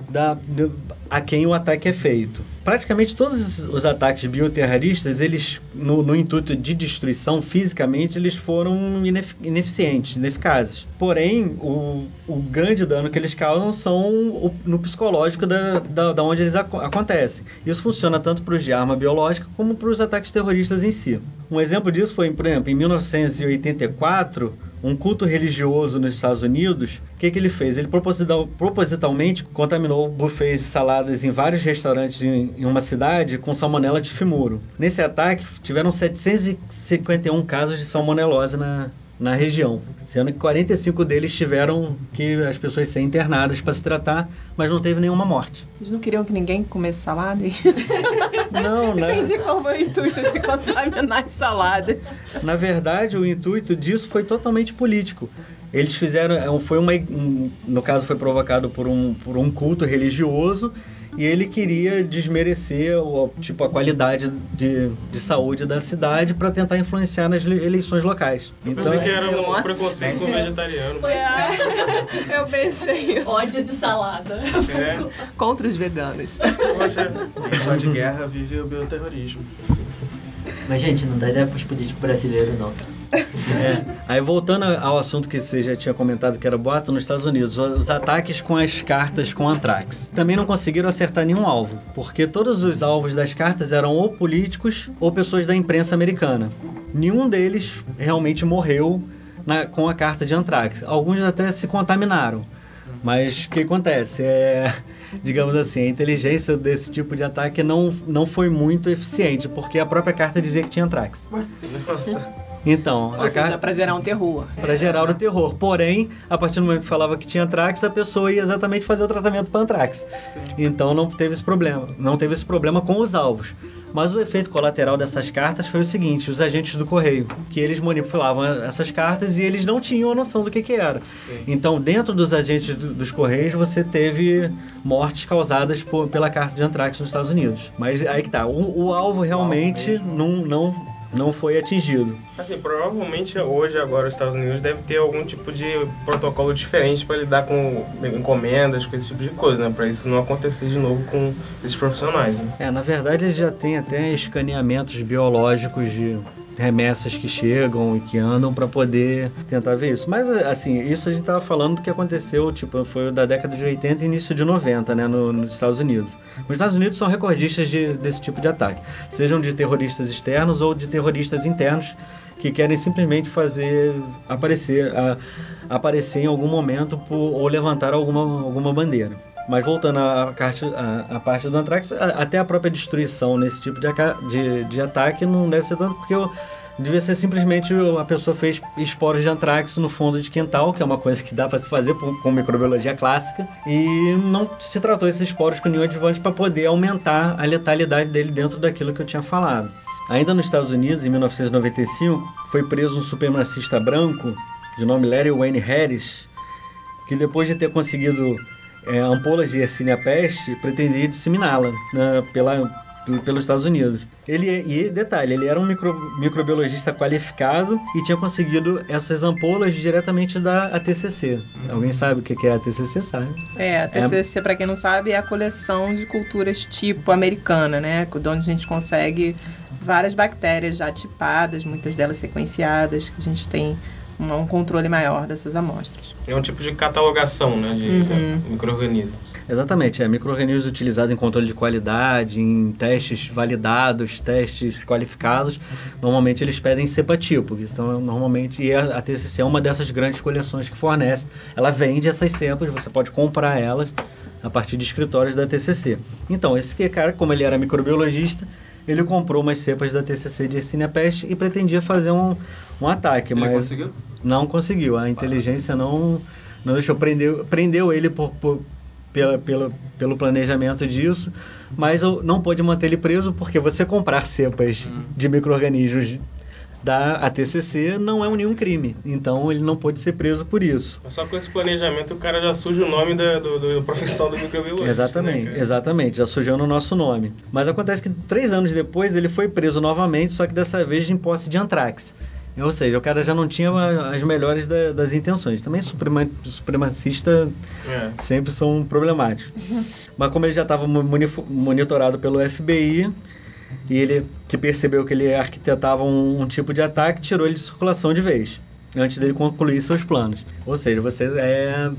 da, de, a quem o ataque é feito. Praticamente todos os ataques bioterroristas, eles, no, no intuito de destruição fisicamente, eles foram inefic ineficientes, ineficazes. Porém, o, o grande dano que eles causam são o, no psicológico da, da, da onde eles ac acontecem. Isso funciona tanto para os de arma biológica como para os ataques terroristas em si. Um exemplo disso foi, por exemplo, em 1984, um culto religioso nos Estados Unidos, o que, que ele fez? Ele proposital, propositalmente contaminou buffets de saladas em vários restaurantes em, em uma cidade com salmonela de fimuro. Nesse ataque, tiveram 751 casos de salmonelose na, na região, sendo que 45 deles tiveram que as pessoas serem internadas para se tratar, mas não teve nenhuma morte. Eles não queriam que ninguém comesse salada? não, né? Entendi qual foi o intuito de contaminar saladas. Na verdade, o intuito disso foi totalmente político. Eles fizeram, é foi uma, um, no caso foi provocado por um, por um culto religioso e ele queria desmerecer o, tipo, a qualidade de, de saúde da cidade para tentar influenciar nas le- eleições locais. Eu Então, pensei que era um Nossa. preconceito com vegetariano. Pois é. Eu pensei isso. Ódio de salada. É, Contra os veganos. poxa, Só de guerra vive o bioterrorismo. Mas, gente, não dá ideia pros políticos brasileiros, não. É. Aí voltando ao assunto que você já tinha comentado que era boato nos Estados Unidos, os ataques com as cartas com Antrax. Também não conseguiram acertar nenhum alvo, porque todos os alvos das cartas eram ou políticos ou pessoas da imprensa americana. Nenhum deles realmente morreu na- com a carta de Antrax. Alguns até se contaminaram. Mas o que acontece? É, digamos assim, a inteligência desse tipo de ataque não, não foi muito eficiente, porque a própria carta dizia que tinha Antrax. nossa. Então, Ou a seja, carta pra gerar um terror. para gerar o terror. Porém, a partir do momento que falava que tinha antrax, a pessoa ia exatamente fazer o tratamento para antrax. Então não teve esse problema. Não teve esse problema com os alvos. Mas o efeito colateral dessas cartas foi o seguinte: os agentes do correio, que eles manipulavam essas cartas e eles não tinham a noção do que, que era. Então, dentro dos agentes do- dos correios, você teve mortes causadas por- pela carta de antrax nos Estados Unidos. Mas aí que tá, o, o alvo realmente não, não, não foi atingido. Assim, provavelmente hoje, agora, os Estados Unidos deve ter algum tipo de protocolo diferente para lidar com encomendas, com esse tipo de coisa, né? Para isso não acontecer de novo com esses profissionais, né? É, na verdade eles já têm até escaneamentos biológicos de remessas que chegam e que andam para poder tentar ver isso. Mas assim, isso a gente tava falando do que aconteceu, tipo, foi da década de 80 e início de 90, né, no- nos Estados Unidos. Os Estados Unidos são recordistas de- desse tipo de ataque, sejam de terroristas externos ou de terroristas internos que querem simplesmente fazer aparecer, a- aparecer em algum momento por- ou levantar alguma, alguma bandeira. Mas voltando à, parte- à- à parte do Antrax, a- até a própria destruição nesse tipo de, de- de ataque não deve ser tanto porque o- devia ser simplesmente a pessoa fez esporos de Antrax no fundo de quintal, que é uma coisa que dá para se fazer com microbiologia clássica, e não se tratou esses esporos com nenhum adjuvante para poder aumentar a letalidade dele dentro daquilo que eu tinha falado. Ainda nos Estados Unidos, em 1995, foi preso um supremacista branco de nome Larry Wayne Harris, que depois de ter conseguido é, ampolas de Yersinia peste, pretendia disseminá-la né, pela, pelos Estados Unidos. Ele, e detalhe, ele era um micro, microbiologista qualificado e tinha conseguido essas ampolas diretamente da ATCC. Alguém sabe o que é a ATCC, sabe? É, a TCC, pra quem não sabe, é a coleção de culturas tipo americana, né? De onde a gente consegue várias bactérias já tipadas, muitas delas sequenciadas, que a gente tem um, um controle maior dessas amostras. É um tipo de catalogação, né? De, Uhum. micro-organismos. Exatamente, é micro-organismos utilizados em controle de qualidade, em testes validados, testes qualificados. Normalmente eles pedem cepa tipo, que estão normalmente e a, a TCC é uma dessas grandes coleções que fornece. Ela vende essas cepas, você pode comprar elas a partir de escritórios da TCC. Então esse que cara, como ele era microbiologista, ele comprou umas cepas da TCC de peste e pretendia fazer um, um ataque, Ele mas conseguiu? não conseguiu. A inteligência não, não deixou. Prendeu, prendeu ele por, por- pela, pela, pelo planejamento disso, mas não pôde manter ele preso porque você comprar cepas de micro-organismos da ATCC não é um nenhum crime. Então ele não pôde ser preso por isso. Mas só com esse planejamento o cara já suja o nome da, do, do- profissão do microbiologista. Exatamente, né, exatamente, já sujando o nosso nome. Mas acontece que três anos depois ele foi preso novamente, só que dessa vez em posse de antrax. Ou seja, o cara já não tinha as melhores da- das intenções. Também suprema, supremacista É. sempre são problemáticos. Mas como ele já estava moni- monitorado pelo FBI e ele que percebeu que ele arquitetava um, um tipo de ataque, tirou ele de circulação de vez, antes dele concluir seus planos. Ou seja, você é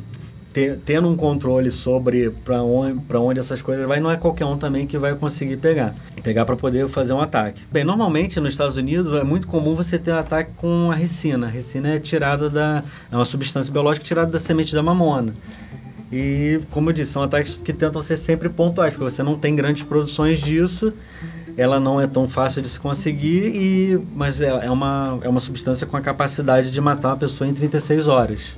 te- tendo um controle sobre para onde, onde essas coisas vai, não é qualquer um também que vai conseguir pegar. Pegar para poder fazer um ataque. Bem, normalmente nos Estados Unidos é muito comum você ter um ataque com a ricina. A ricina é tirada da. é uma substância biológica tirada da semente da mamona. E, como eu disse, são ataques que tentam ser sempre pontuais, porque você não tem grandes produções disso, ela não é tão fácil de se conseguir, e, mas é, é uma, é uma substância com a capacidade de matar uma pessoa em 36 horas.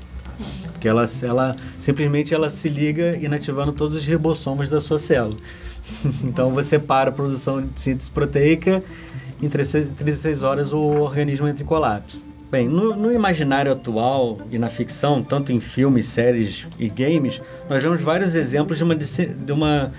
Porque ela, ela simplesmente ela se liga inativando todos os ribossomos da sua célula. então você para a produção de síntese proteica, em 36, 36 horas o organismo entra em colapso. Bem, no, no imaginário atual e na ficção, tanto em filmes, séries e games, nós vemos vários exemplos de uma, de uma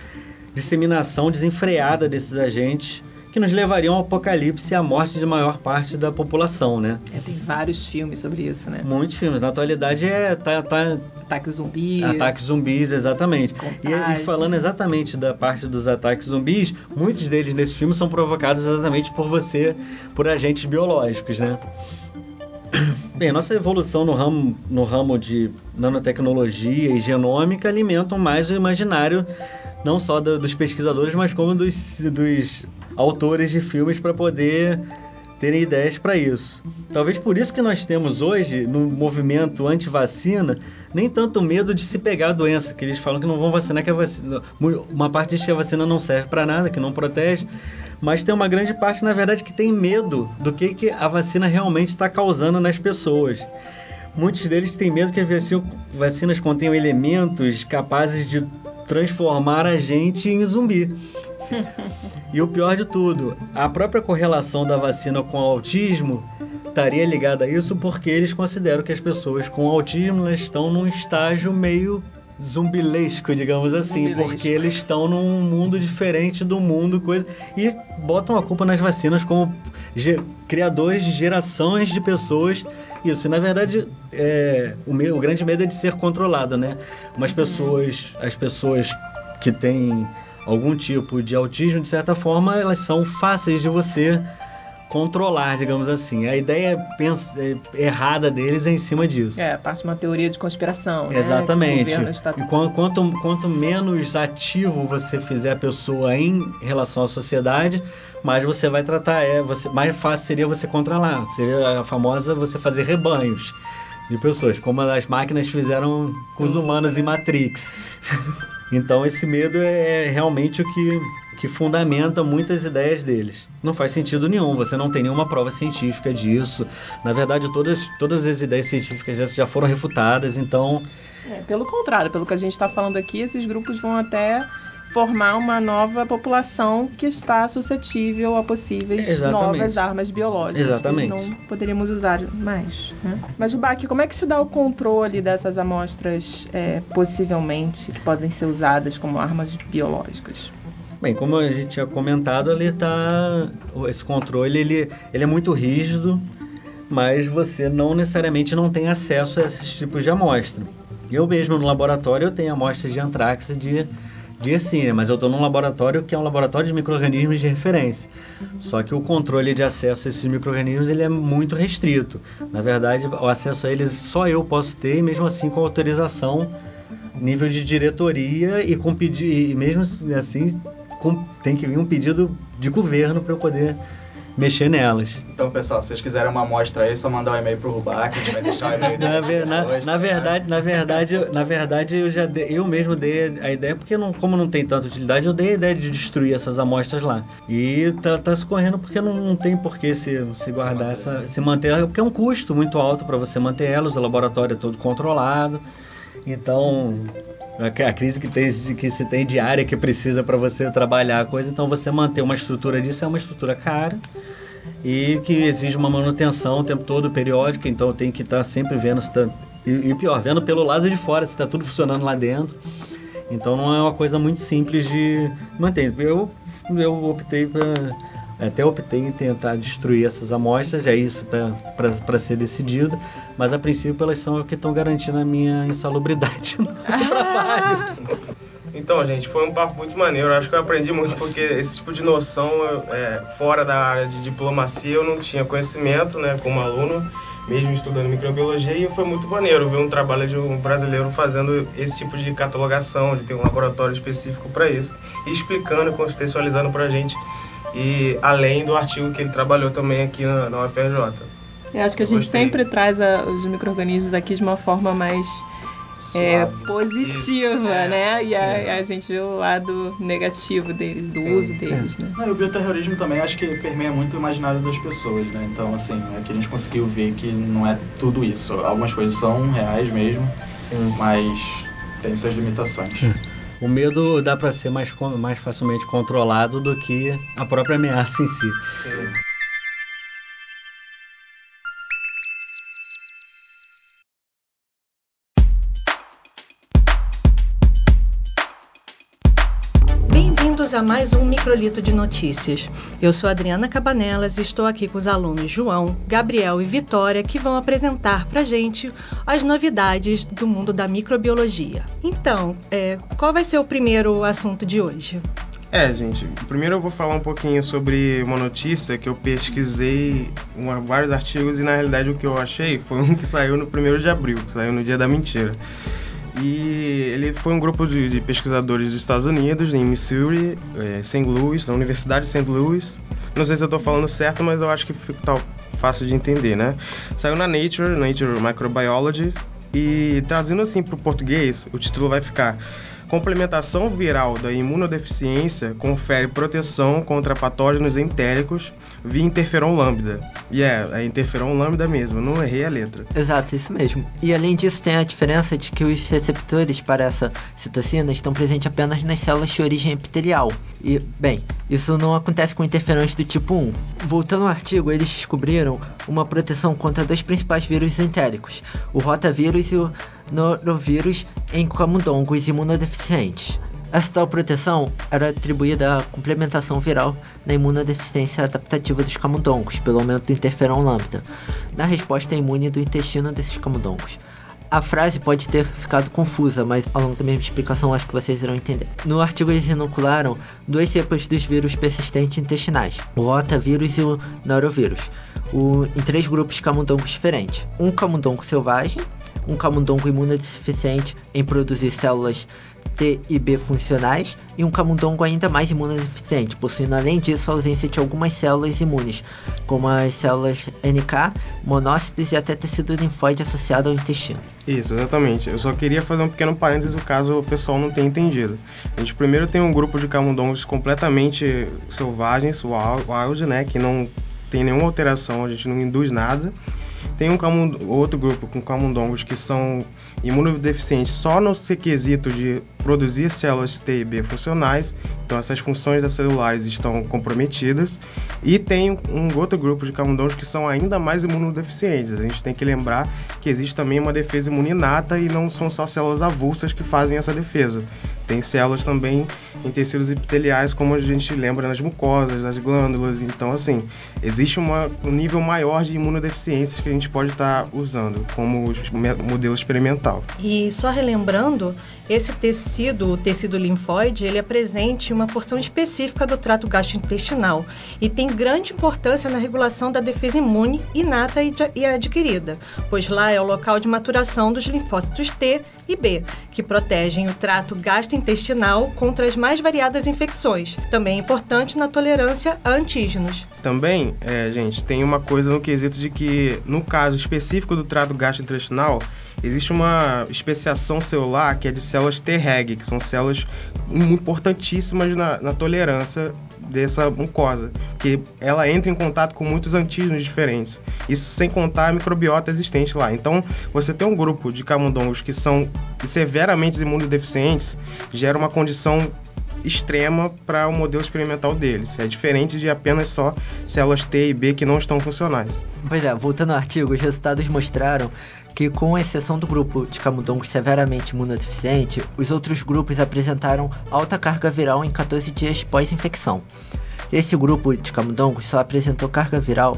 disseminação desenfreada desses agentes que nos levariam ao apocalipse e à morte de maior parte da população, né? É, tem vários filmes sobre isso, né? Muitos filmes. Na atualidade é tá, tá Ataque zumbi. ataques zumbis, exatamente. E, e falando exatamente da parte dos ataques zumbis, muitos deles nesse filme são provocados exatamente por você, por agentes biológicos, né? Bem, nossa evolução no ramo, no ramo de nanotecnologia e genômica alimentam mais o imaginário não só do- dos pesquisadores, mas como dos, dos autores de filmes para poder terem ideias para isso. Talvez por isso que nós temos hoje, no movimento anti-vacina, nem tanto medo de se pegar a doença, que eles falam que não vão vacinar, que a vacina. Uma parte diz que a vacina não serve para nada, que não protege, mas tem uma grande parte, na verdade, que tem medo do que, que a vacina realmente está causando nas pessoas. Muitos deles têm medo que as vaci- vacinas contenham elementos capazes de transformar a gente em zumbi. E o pior de tudo, a própria correlação da vacina com o autismo estaria ligada a isso porque eles consideram que as pessoas com autismo estão num estágio meio zumbilesco, digamos assim, Zumbilesco. porque eles estão num mundo diferente do mundo, coisa e botam a culpa nas vacinas como criadores de gerações de pessoas. Isso, e na verdade, é, o, meu, o grande medo é de ser controlado, né? Umas pessoas, as pessoas que têm algum tipo de autismo, de certa forma, elas são fáceis de você controlar, digamos assim. A ideia pens- é, errada deles é em cima disso. É, parte de uma teoria de conspiração, né? Exatamente. governo está- E quan- quanto, quanto menos ativo você fizer a pessoa em relação à sociedade, mais você vai tratar, é, você, mais fácil seria você controlar. Seria a famosa você fazer rebanhos de pessoas, como as máquinas fizeram com os humanos em Matrix. então esse medo é realmente o que, que fundamenta muitas ideias deles. Não faz sentido nenhum, você não tem nenhuma prova científica disso. Na verdade, todas, todas as ideias científicas dessas já foram refutadas, então É, pelo contrário, pelo que a gente está falando aqui, esses grupos vão até formar uma nova população que está suscetível a possíveis Exatamente. novas armas biológicas Exatamente. que não poderíamos usar mais. Né? Mas, Baque, como é que se dá o controle dessas amostras, é, possivelmente, que podem ser usadas como armas biológicas? Bem, como a gente tinha comentado, ali tá esse controle ele, ele é muito rígido, mas você não necessariamente não tem acesso a esses tipos de amostra. Eu mesmo no laboratório eu tenho amostras de antrax de de Yersinia, mas eu estou num laboratório que é um laboratório de micro-organismos de referência. Só que o controle de acesso a esses micro-organismos ele é muito restrito. Na verdade, o acesso a eles só eu posso ter, e mesmo assim com autorização nível de diretoria e com pedi e mesmo assim tem que vir um pedido de governo para eu poder mexer nelas. Então, pessoal, se vocês quiserem uma amostra aí, é só mandar um e-mail pro Rubac, a gente vai deixar o e-mail Na, ver- na- depois, na tá? verdade, na verdade, eu- na verdade eu já dei- eu mesmo dei a ideia porque não, como não tem tanta utilidade, eu dei a ideia de destruir essas amostras lá. E tá, tá se correndo porque não, não tem por que se, se guardar manter. essa, se manter, porque é um custo muito alto para você manter elas, o laboratório é todo controlado. Então, a, crise que, tem, que se tem diária que precisa para você trabalhar a coisa, então você manter uma estrutura disso é uma estrutura cara e que exige uma manutenção o tempo todo, periódica, então tem que estar sempre vendo se tá, e, e pior, vendo pelo lado de fora se está tudo funcionando lá dentro. Então não é uma coisa muito simples de manter. Eu, eu optei para até optei em tentar destruir essas amostras, já isso está para ser decidido, mas a princípio elas são o que estão garantindo a minha insalubridade no trabalho. Então, gente, foi um papo muito maneiro. Acho que eu aprendi muito porque esse tipo de noção, é, fora da área de diplomacia, eu não tinha conhecimento, né, como aluno, mesmo estudando microbiologia, e foi muito maneiro ver um trabalho de um brasileiro fazendo esse tipo de catalogação, de ter um laboratório específico para isso, e explicando e contextualizando para a gente, e além do artigo que ele trabalhou também aqui na, na UFRJ. Eu acho que a gente Gostei. sempre traz a- os micro-organismos aqui de uma forma mais é, positiva, Isso, é. né? E a, Exato. a gente vê o lado negativo deles, do Sim. uso deles, né? Não, e o bioterrorismo também acho que permeia muito o imaginário das pessoas, né? Então, assim, aqui a gente conseguiu ver que não é tudo isso. Algumas coisas são reais mesmo, mas tem suas limitações. O medo dá para ser mais, mais facilmente controlado do que a própria ameaça em si. Bem-vindo bem-vindos a mais um Microlito de Notícias. Eu sou Adriana Cabanelas e estou aqui com os alunos João, Gabriel e Vitória que vão apresentar pra gente as novidades do mundo da microbiologia. Então, é, qual vai ser o primeiro assunto de hoje? É, gente, primeiro eu vou falar um pouquinho sobre uma notícia que eu pesquisei vários artigos e na realidade o que eu achei foi um que saiu no 1 de abril, que saiu no dia da mentira. E ele foi um grupo de, de pesquisadores dos Estados Unidos, em Missouri, é, St. Louis, na Universidade de St. Louis. Não sei se eu estou falando certo, mas eu acho que tá fácil de entender, né? Saiu na Nature, Nature Microbiology, e traduzindo assim para o português, o título vai ficar Complementação viral da imunodeficiência confere proteção contra patógenos entéricos via interferon lambda. E é, é interferon lambda mesmo, não errei a letra. Exato, isso mesmo. E além disso, tem a diferença de que os receptores para essa citocina estão presentes apenas nas células de origem epitelial. E, bem, isso não acontece com interferões do tipo 1. Voltando ao artigo, eles descobriram uma proteção contra dois principais vírus entéricos, o rotavírus e o norovírus em camundongos imunodeficientes. Essa tal proteção era atribuída à complementação viral na imunodeficiência adaptativa dos camundongos, pelo aumento do interferon lambda, na resposta imune do intestino desses camundongos. A frase pode ter ficado confusa, mas ao longo da minha explicação acho que vocês irão entender. No artigo eles inocularam duas cepas dos vírus persistentes intestinais, o rotavírus e o norovírus, o, em três grupos camundongos diferentes. Um camundongo selvagem, um camundongo imunodeficiente em produzir células T e B funcionais e um camundongo ainda mais imunodeficiente, possuindo além disso a ausência de algumas células imunes, como as células NK, monócitos e até tecido linfóide associado ao intestino. Isso, exatamente. Eu só queria fazer um pequeno parênteses caso o pessoal não tenha entendido. A gente primeiro tem um grupo de camundongos completamente selvagens, wild, né, que não tem nenhuma alteração, a gente não induz nada. Tem um outro grupo com camundongos que são imunodeficientes só no quesito de produzir células T e B funcionais, então essas funções das celulares estão comprometidas. E tem um outro grupo de camundongos que são ainda mais imunodeficientes. A gente tem que lembrar que existe também uma defesa imune inata e não são só células avulsas que fazem essa defesa. Tem células também em tecidos epiteliais, como a gente lembra nas mucosas, nas glândulas. Então, assim, existe uma, um nível maior de imunodeficiências que a gente pode estar tá usando como modelo experimental. E só relembrando, esse tecido, o tecido linfóide, ele é presente em uma porção específica do trato gastrointestinal e tem grande importância na regulação da defesa imune inata e adquirida, pois lá é o local de maturação dos linfócitos T e B, que protegem o trato gastrointestinal contra as mais variadas infecções. Também é importante na tolerância a antígenos. Também, é, gente, tem uma coisa no quesito de que, no caso específico do trato gastrointestinal, existe uma especiação celular que é de células Treg, que são células importantíssimas na, na tolerância dessa mucosa, que ela entra em contato com muitos antígenos diferentes. Isso sem contar a microbiota existente lá. Então, você tem um grupo de camundongos que são severamente imunodeficientes, gera uma condição extrema para o modelo experimental deles. É diferente de apenas só células T e B que não estão funcionais. Pois é, voltando ao artigo, os resultados mostraram que, com exceção do grupo de camundongos severamente imunodeficiente, os outros grupos apresentaram alta carga viral em 14 dias pós-infecção. Esse grupo de camundongos só apresentou carga viral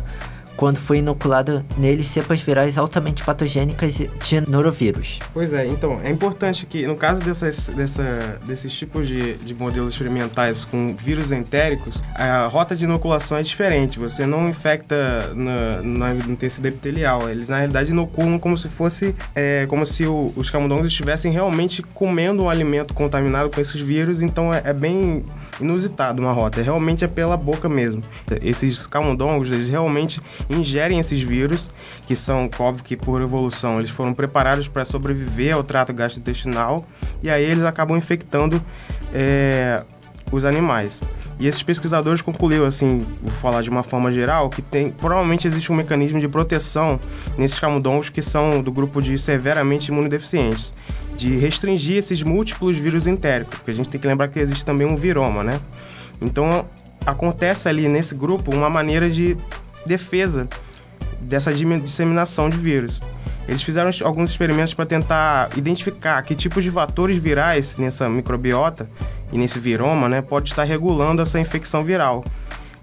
quando foi inoculada neles cepas virais altamente patogênicas de norovírus. Pois é, então é importante que no caso dessas, dessa, desses tipos de, de modelos experimentais com vírus entéricos, a rota de inoculação é diferente. Você não infecta na, na, no tecido epitelial, eles na realidade inoculam como se fosse é, como se o, os camundongos estivessem realmente comendo um alimento contaminado com esses vírus, então é, é bem inusitado uma rota, realmente é pela boca mesmo. Esses camundongos, eles realmente ingerem esses vírus, que são, óbvio que por evolução, eles foram preparados para sobreviver ao trato gastrointestinal, e aí eles acabam infectando é, os animais. E esses pesquisadores concluíram, assim, vou falar de uma forma geral, que tem provavelmente existe um mecanismo de proteção nesses camundongos que são do grupo de severamente imunodeficientes, de restringir esses múltiplos vírus entéricos, porque a gente tem que lembrar que existe também um viroma, né? Então acontece ali nesse grupo uma maneira de defesa dessa disseminação de vírus. Eles fizeram alguns experimentos para tentar identificar que tipos de fatores virais nessa microbiota e nesse viroma, né, pode estar regulando essa infecção viral.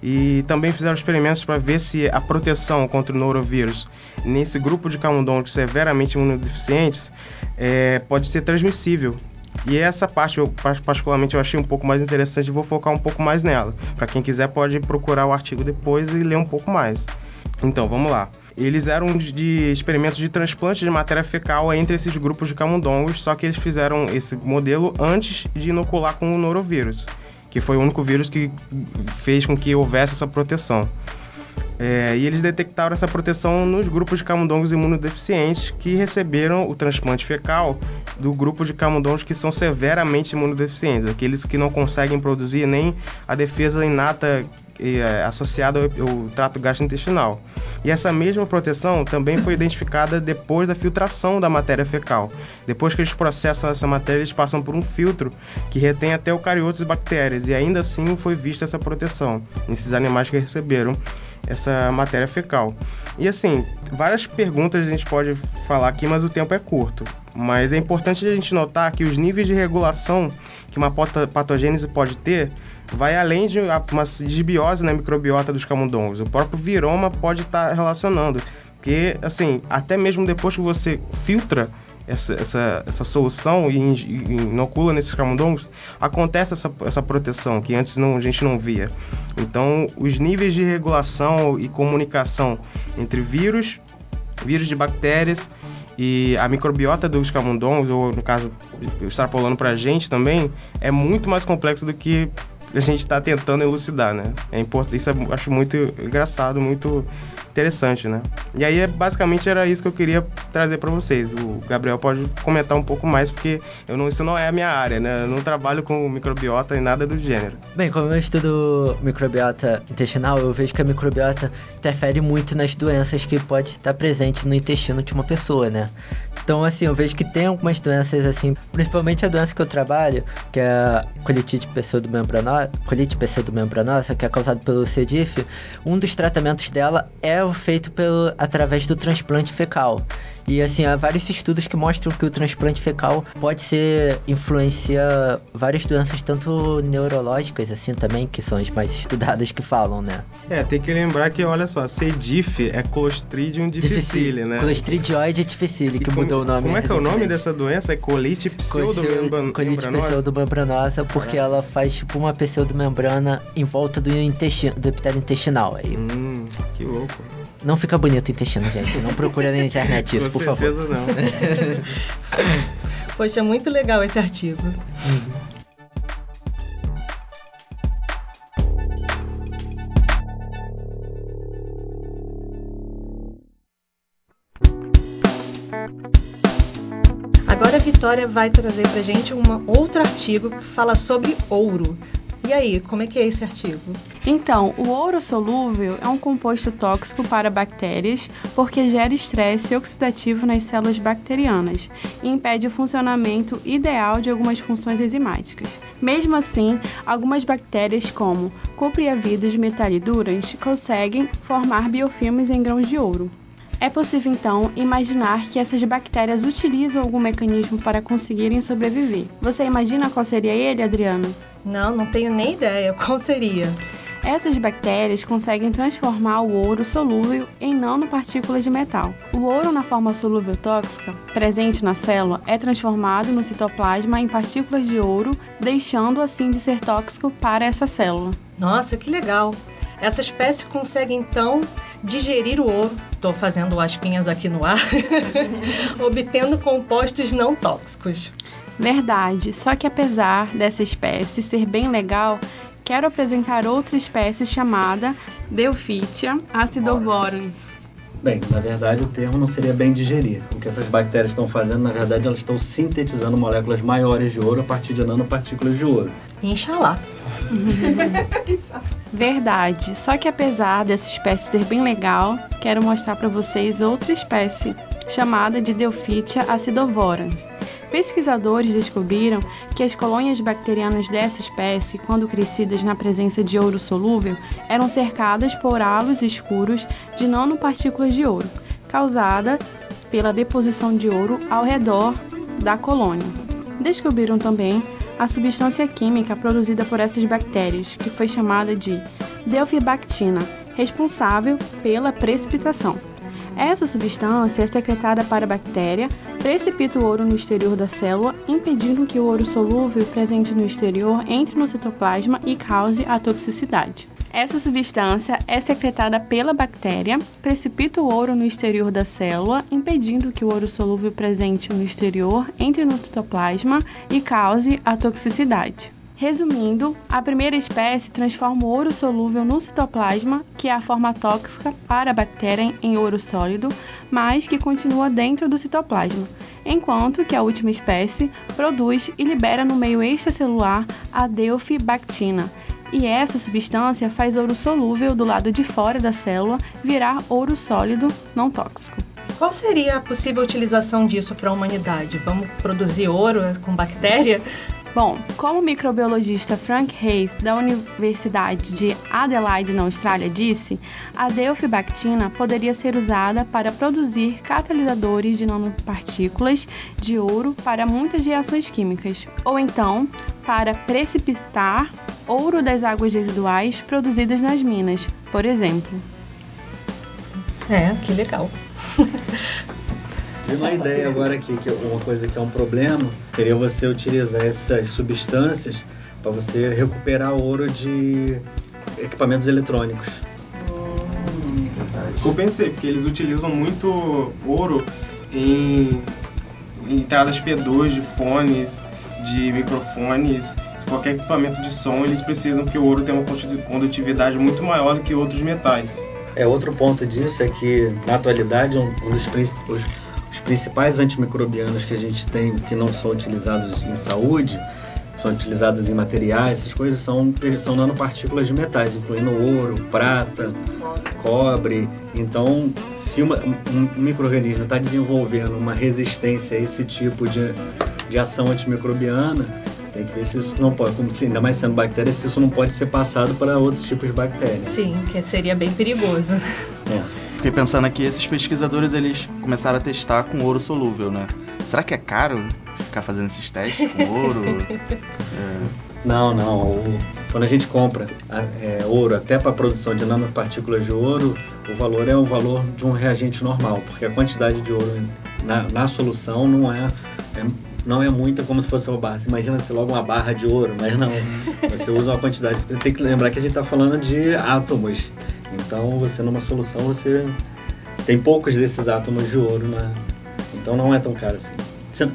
E também fizeram experimentos para ver se a proteção contra o norovírus nesse grupo de camundongos severamente imunodeficientes é, pode ser transmissível. E essa parte, eu, particularmente, eu achei um pouco mais interessante e vou focar um pouco mais nela. Para quem quiser, pode procurar o artigo depois e ler um pouco mais. Então, vamos lá. Eles eram de experimentos de transplante de matéria fecal entre esses grupos de camundongos, só que eles fizeram esse modelo antes de inocular com o norovírus que foi o único vírus que fez com que houvesse essa proteção. É, e eles detectaram essa proteção nos grupos de camundongos imunodeficientes que receberam o transplante fecal do grupo de camundongos que são severamente imunodeficientes, aqueles que não conseguem produzir nem a defesa inata é, associada ao, ao trato gastrointestinal. E essa mesma proteção também foi identificada depois da filtração da matéria fecal. Depois que eles processam essa matéria, eles passam por um filtro que retém até eucariotos e bactérias, e ainda assim foi vista essa proteção nesses animais que receberam essa matéria fecal. E assim, várias perguntas a gente pode falar aqui, mas o tempo é curto. Mas é importante a gente notar que os níveis de regulação que uma patogênese pode ter vai além de uma desbiose na microbiota dos camundongos. O próprio viroma pode estar tá relacionando. Porque, assim, até mesmo depois que você filtra essa, essa, essa solução e inocula nesses camundongos, acontece essa, essa proteção que antes não, a gente não via. Então, os níveis de regulação e comunicação entre vírus, vírus de bactérias e a microbiota dos camundongos, ou no caso, extrapolando para a gente também, é muito mais complexo do que a gente está tentando elucidar, né? É importante, isso eu acho muito engraçado, muito interessante, né? E aí, basicamente, era isso que eu queria trazer para vocês. O Gabriel pode comentar um pouco mais, porque eu não, isso não é a minha área, né? Eu não trabalho com microbiota e nada do gênero. Bem, como eu estudo microbiota intestinal, eu vejo que a microbiota interfere muito nas doenças que pode estar presente no intestino de uma pessoa, né? Então, assim, eu vejo que tem algumas doenças, assim, principalmente a doença que eu trabalho, que é a colitite pseudomembranosa, colite pseudomembranosa, que é causada pelo C. um dos tratamentos dela é feito pelo, através do transplante fecal. E assim, há vários estudos que mostram que o transplante fecal pode ser influencia várias doenças, tanto neurológicas, assim, também, que são as mais estudadas que falam, né? É, tem que lembrar que, olha só, C. diff é Clostridium difficile, né? Clostridioide difficile, que como, mudou o nome. Como é que é o nome dessa doença? É colite pseudomembranosa? Colite pseudomembranosa, porque ah. ela faz tipo uma pseudomembrana em volta do intestino, do epitélio intestinal. Aí. Hum, que louco. Não fica bonito o intestino, gente. Não procura na internet isso, por favor. Com não. Poxa, muito legal esse artigo. Agora a Vitória vai trazer pra gente um outro artigo que fala sobre ouro. E aí, como é que é esse artigo? Então, o ouro solúvel é um composto tóxico para bactérias porque gera estresse oxidativo nas células bacterianas e impede o funcionamento ideal de algumas funções enzimáticas. Mesmo assim, algumas bactérias, como copriavidas metaliduras, conseguem formar biofilmes em grãos de ouro. É possível então imaginar que essas bactérias utilizam algum mecanismo para conseguirem sobreviver. Você imagina qual seria ele, Adriano? Não, não tenho nem ideia. Qual seria? Essas bactérias conseguem transformar o ouro solúvel em nanopartículas de metal. O ouro na forma solúvel tóxica, presente na célula, é transformado no citoplasma em partículas de ouro, deixando assim de ser tóxico para essa célula. Nossa, que legal! Essa espécie consegue então digerir o ouro, estou fazendo aspinhas aqui no ar, obtendo compostos não tóxicos. Verdade, só que apesar dessa espécie ser bem legal, quero apresentar outra espécie chamada Delphitia acidovorans. Bem, na verdade o termo não seria bem digerir. O que essas bactérias estão fazendo, na verdade, elas estão sintetizando moléculas maiores de ouro a partir de nanopartículas de ouro. Inxalá. Verdade. Só que apesar dessa espécie ser bem legal, quero mostrar para vocês outra espécie chamada de Delphitia acidovorans. Pesquisadores descobriram que as colônias bacterianas dessa espécie, quando crescidas na presença de ouro solúvel, eram cercadas por halos escuros de nanopartículas de ouro, causada pela deposição de ouro ao redor da colônia. Descobriram também a substância química produzida por essas bactérias, que foi chamada de delfibactina, responsável pela precipitação. Essa substância é secretada para a bactéria, precipita o ouro no exterior da célula, impedindo que o ouro solúvel presente no exterior entre no citoplasma e cause a toxicidade. Essa substância é secretada pela bactéria, precipita o ouro no exterior da célula, impedindo que o ouro solúvel presente no exterior entre no citoplasma e cause a toxicidade. Resumindo, a primeira espécie transforma o ouro solúvel no citoplasma, que é a forma tóxica para a bactéria em ouro sólido, mas que continua dentro do citoplasma, enquanto que a última espécie produz e libera no meio extracelular a delfibactina, e essa substância faz ouro solúvel do lado de fora da célula virar ouro sólido não tóxico. Qual seria a possível utilização disso para a humanidade? Vamos produzir ouro com bactéria? Bom, como o microbiologista Frank Hayes, da Universidade de Adelaide, na Austrália, disse, a delfibactina poderia ser usada para produzir catalisadores de nanopartículas de ouro para muitas reações químicas, ou então para precipitar ouro das águas residuais produzidas nas minas, por exemplo. É, que legal. E uma ideia agora aqui, que uma coisa que é um problema, seria você utilizar essas substâncias para você recuperar ouro de equipamentos eletrônicos. Eu pensei, porque eles utilizam muito ouro em, entradas P2 de fones, de microfones, qualquer equipamento de som, eles precisam que o ouro tenha uma condutividade muito maior do que outros metais. É outro ponto disso é que na atualidade um dos principais os principais antimicrobianos que a gente tem que não são utilizados em saúde, são utilizados em materiais, essas coisas são, são nanopartículas de metais, incluindo ouro, prata, cobre. Então, se uma, um microorganismo está desenvolvendo uma resistência a esse tipo de, de ação antimicrobiana, tem que ver se isso não pode, como se, ainda mais sendo bactéria, se isso não pode ser passado para outros tipos de bactérias. Sim, que seria bem perigoso. É. Fiquei pensando aqui, esses pesquisadores eles começaram a testar com ouro solúvel, né? Será que é caro ficar fazendo esses testes com ouro? é... Não, não. O, quando a gente compra é, ouro até para a produção de nanopartículas de ouro, o valor é o valor de um reagente normal, porque a quantidade de ouro na, na solução não é, é não é muita como se fosse uma barra. Você imagina se logo uma barra de ouro, mas não. Você usa uma quantidade. Tem que lembrar que a gente está falando de átomos. Então, você numa solução, você tem poucos desses átomos de ouro na. Então, não é tão caro assim.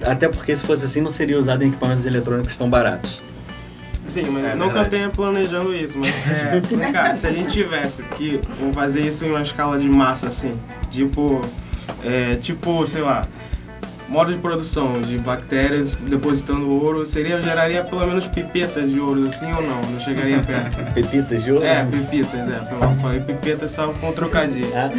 Até porque se fosse assim, não seria usado em equipamentos eletrônicos tão baratos. Sim, mas é nunca tenha planejando isso, mas é, cara, se a gente tivesse que fazer isso em uma escala de massa assim, tipo, é, tipo, sei lá, modo de produção de bactérias depositando ouro seria geraria pelo menos pipetas de ouro assim ou não? Não chegaria perto. Pepitas de ouro? É, pepitas, é. Falei pipetas só com trocadilho. Ah.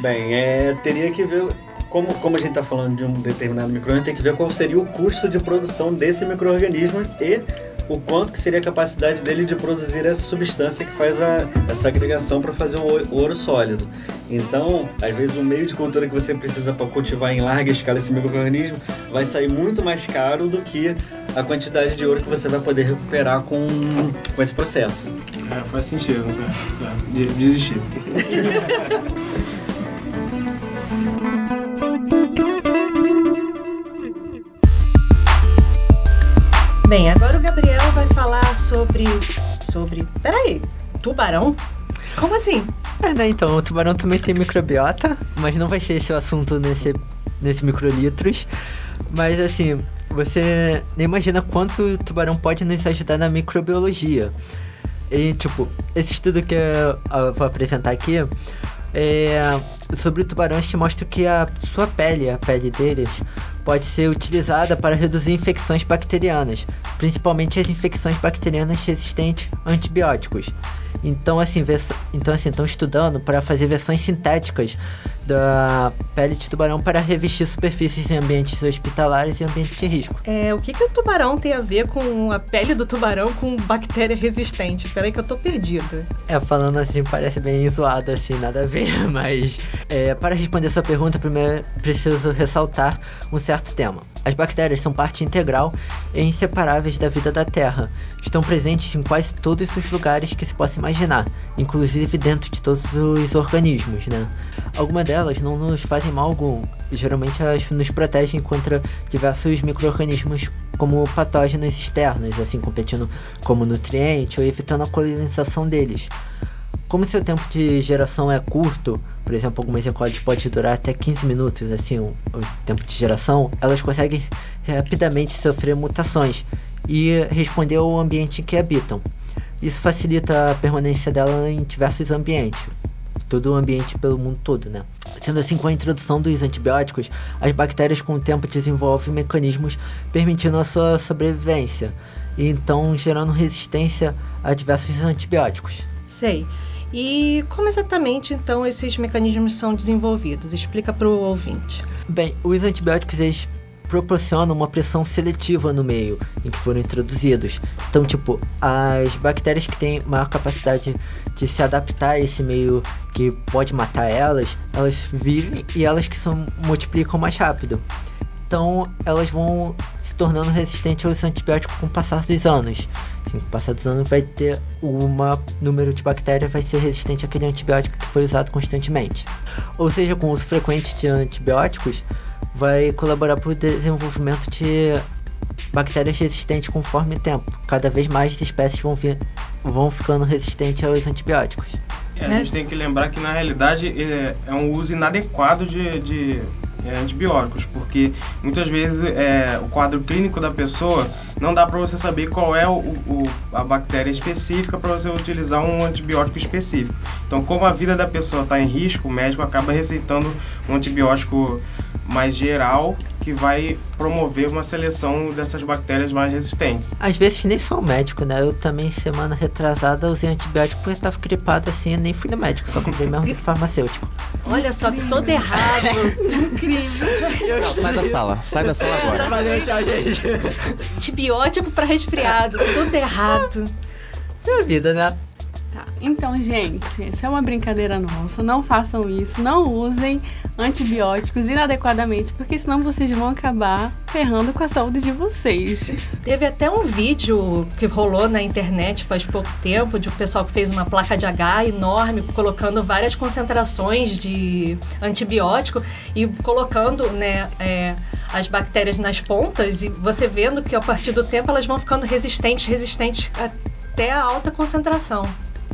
Bem, é, teria que ver como, como a gente está falando de um determinado microorganismo, tem que ver qual seria o custo de produção desse microorganismo e o quanto que seria a capacidade dele de produzir essa substância que faz a, essa agregação para fazer o ouro sólido. Então, às vezes, o meio de cultura que você precisa para cultivar em larga escala esse microorganismo vai sair muito mais caro do que a quantidade de ouro que você vai poder recuperar com, com esse processo. É, faz sentido, né? É, desistir. Bem, agora o Gabriel vai falar sobre. sobre. Peraí, tubarão? Como assim? É, né, então, o tubarão também tem microbiota, mas não vai ser esse o assunto nesse, nesse microlitros. Mas assim, você nem imagina quanto o tubarão pode nos ajudar na microbiologia. E tipo, esse estudo que eu, vou apresentar aqui é sobre tubarões que mostra que a sua pele, a pele deles, pode ser utilizada para reduzir infecções bacterianas, principalmente as infecções bacterianas resistentes a antibióticos. Então assim, vers- então assim, estão estudando para fazer versões sintéticas da pele de tubarão para revestir superfícies em ambientes hospitalares e ambientes de risco. É, o que, que o tubarão tem a ver com a pele do tubarão com bactéria resistente? Peraí que eu tô perdida. É, falando assim, parece bem zoado, assim, nada a ver, mas é, para responder sua pergunta, primeiro preciso ressaltar um certo tema. As bactérias são parte integral e inseparáveis da vida da Terra. Estão presentes em quase todos os lugares que se possa imaginar, inclusive dentro de todos os organismos, né? Algumas delas não nos fazem mal algum, geralmente elas nos protegem contra diversos micro-organismos como patógenos externos, assim competindo como nutriente ou evitando a colonização deles. Como seu tempo de geração é curto, por exemplo, algumas ecóides podem durar até 15 minutos, assim, o, o tempo de geração, elas conseguem rapidamente sofrer mutações e responder ao ambiente em que habitam. Isso facilita a permanência dela em diversos ambientes, todo o ambiente pelo mundo todo, né? Sendo assim, com a introdução dos antibióticos, as bactérias com o tempo desenvolvem mecanismos permitindo a sua sobrevivência e então gerando resistência a diversos antibióticos. Sei. E como exatamente então esses mecanismos são desenvolvidos? Explica para o ouvinte. Bem, os antibióticos eles proporcionam uma pressão seletiva no meio em que foram introduzidos. Então, tipo, as bactérias que têm maior capacidade de se adaptar a esse meio que pode matar elas, elas vivem e elas que são multiplicam mais rápido. Então, elas vão se tornando resistentes aos antibióticos com o passar dos anos. Assim, com o passar dos anos vai ter um número de bactérias vai ser resistente àquele antibiótico que foi usado constantemente. Ou seja, com o uso frequente de antibióticos, vai colaborar para o desenvolvimento de bactérias resistentes conforme o tempo. Cada vez mais espécies vão, vir, vão ficando resistentes aos antibióticos. É, a gente tem que lembrar que na realidade é, é um uso inadequado de, de é, antibióticos, porque muitas vezes é, o quadro clínico da pessoa não dá para você saber qual é o, o, a bactéria específica para você utilizar um antibiótico específico. Então, como a vida da pessoa está em risco, o médico acaba receitando um antibiótico mais geral que vai promover uma seleção dessas bactérias mais resistentes. Às vezes nem sou médico, né? Eu também, semana retrasada, usei antibiótico porque estava gripado assim, eu nem fui no médico, só comprei mesmo de farmacêutico. Olha só, todo errado. Não, sai da sala, sai da sala agora. Valeu, tchau, gente. Antibiótico para resfriado, tudo errado. Minha vida, né? Então, gente, essa é uma brincadeira nossa. Não façam isso. Não usem antibióticos inadequadamente, porque senão vocês vão acabar ferrando com a saúde de vocês. Teve até um vídeo que rolou na internet faz pouco tempo de um pessoal que fez uma placa de H enorme, colocando várias concentrações de antibiótico e colocando, né, é, as bactérias nas pontas e você vendo que a partir do tempo elas vão ficando resistentes, resistentes até a alta concentração.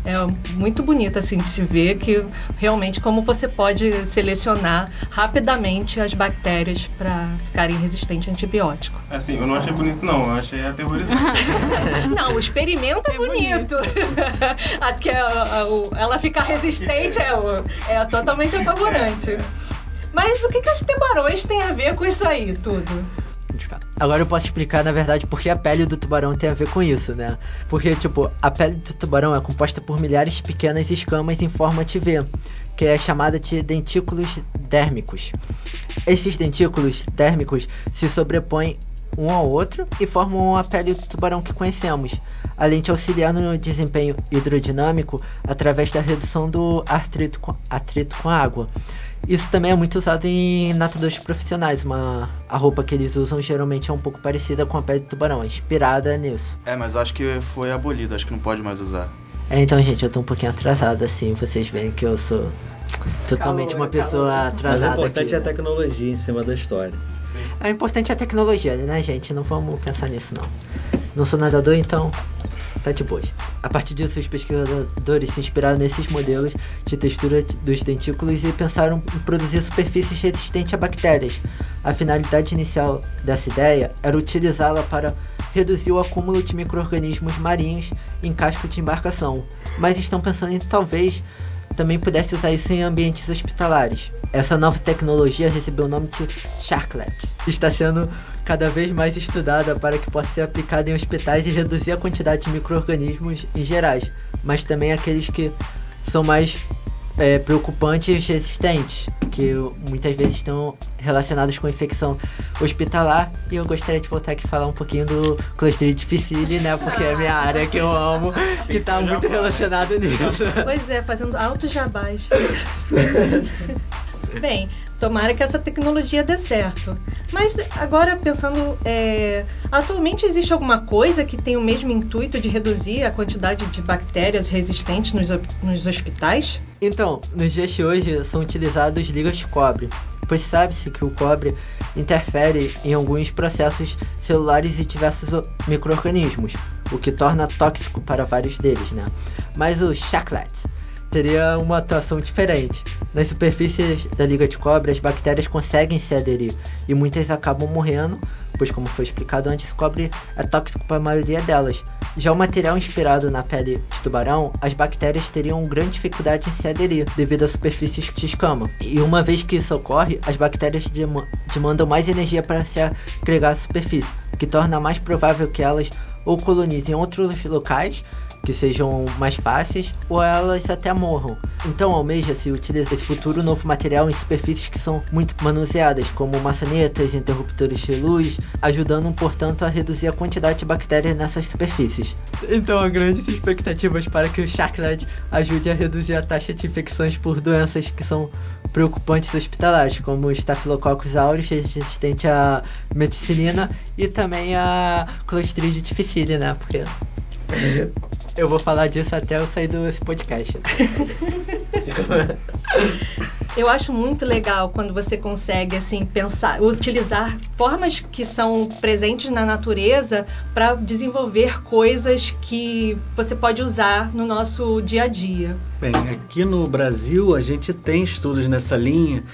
É muito bonito assim de se ver que realmente como você pode selecionar rapidamente as bactérias para ficarem resistentes a antibiótico. Assim, eu não achei bonito não, eu achei aterrorizante. não, o experimento é, é bonito. Até ela ficar resistente é, é totalmente apavorante. Mas o que, que os tubarões têm a ver com isso aí tudo? Agora eu posso explicar, na verdade, por que a pele do tubarão tem a ver com isso, né? Porque, tipo, a pele do tubarão é composta por milhares de pequenas escamas em forma de V, que é chamada de dentículos dérmicos. Esses dentículos dérmicos se sobrepõem um ao outro e formam a pele do tubarão que conhecemos, além de auxiliar no desempenho hidrodinâmico através da redução do atrito com, atrito com a água. Isso também é muito usado em nadadores profissionais. Uma, a roupa que eles usam geralmente é um pouco parecida com a pele de tubarão, é inspirada nisso. É, mas eu acho que foi abolido, acho que não pode mais usar. É, então, gente, eu tô um pouquinho atrasado, assim, vocês veem que eu sou totalmente uma pessoa atrasada. Mas o importante aqui, é a tecnologia em cima da história. Sim. É importante a tecnologia, né, gente? Não vamos pensar nisso, não. Não sou nadador, então tá de boa. A partir disso, os pesquisadores se inspiraram nesses modelos de textura dos dentículos e pensaram em produzir superfícies resistentes a bactérias. A finalidade inicial dessa ideia era utilizá-la para reduzir o acúmulo de micro-organismos marinhos em casco de embarcação, mas estão pensando em talvez também pudesse usar isso em ambientes hospitalares. Essa nova tecnologia recebeu o nome de Sharklet. Está sendo cada vez mais estudada para que possa ser aplicada em hospitais e reduzir a quantidade de micro-organismos em gerais, mas também aqueles que são mais é, preocupantes e resistentes, que muitas vezes estão relacionados com infecção hospitalar. E eu gostaria de voltar aqui e falar um pouquinho do Clostridium difficile, né? Porque é minha área que eu amo e está muito relacionado nisso. Pois é, fazendo alto jabás. Bem, tomara que essa tecnologia dê certo. Mas agora pensando, é, atualmente existe alguma coisa que tem o mesmo intuito de reduzir a quantidade de bactérias resistentes nos, nos hospitais? Então, nos dias de hoje são utilizados ligas de cobre, pois sabe-se que o cobre interfere em alguns processos celulares e diversos micro-organismos, o que torna tóxico para vários deles, né? Mas o chaclet teria uma atuação diferente. Nas superfícies da liga de cobre, as bactérias conseguem se aderir e muitas acabam morrendo, pois, como foi explicado antes, o cobre é tóxico para a maioria delas. Já o material inspirado na pele de tubarão, as bactérias teriam grande dificuldade em se aderir devido às superfícies de escama. E uma vez que isso ocorre, as bactérias demandam mais energia para se agregar à superfície, que torna mais provável que elas ou colonizem outros locais que sejam mais fáceis ou elas até morram. Então almeja-se utilizar esse futuro novo material em superfícies que são muito manuseadas, como maçanetas, interruptores de luz, ajudando, portanto, a reduzir a quantidade de bactérias nessas superfícies. Então há grandes expectativas para que o Chaclad ajude a reduzir a taxa de infecções por doenças que são preocupantes hospitalares, como o Staphylococcus aureus, resistente à meticilina, e também a Clostridium difficile, né? Porque eu vou falar disso até eu sair desse podcast. eu acho muito legal quando você consegue assim pensar, utilizar formas que são presentes na natureza para desenvolver coisas que você pode usar no nosso dia a dia. Bem, aqui no Brasil a gente tem estudos nessa linha,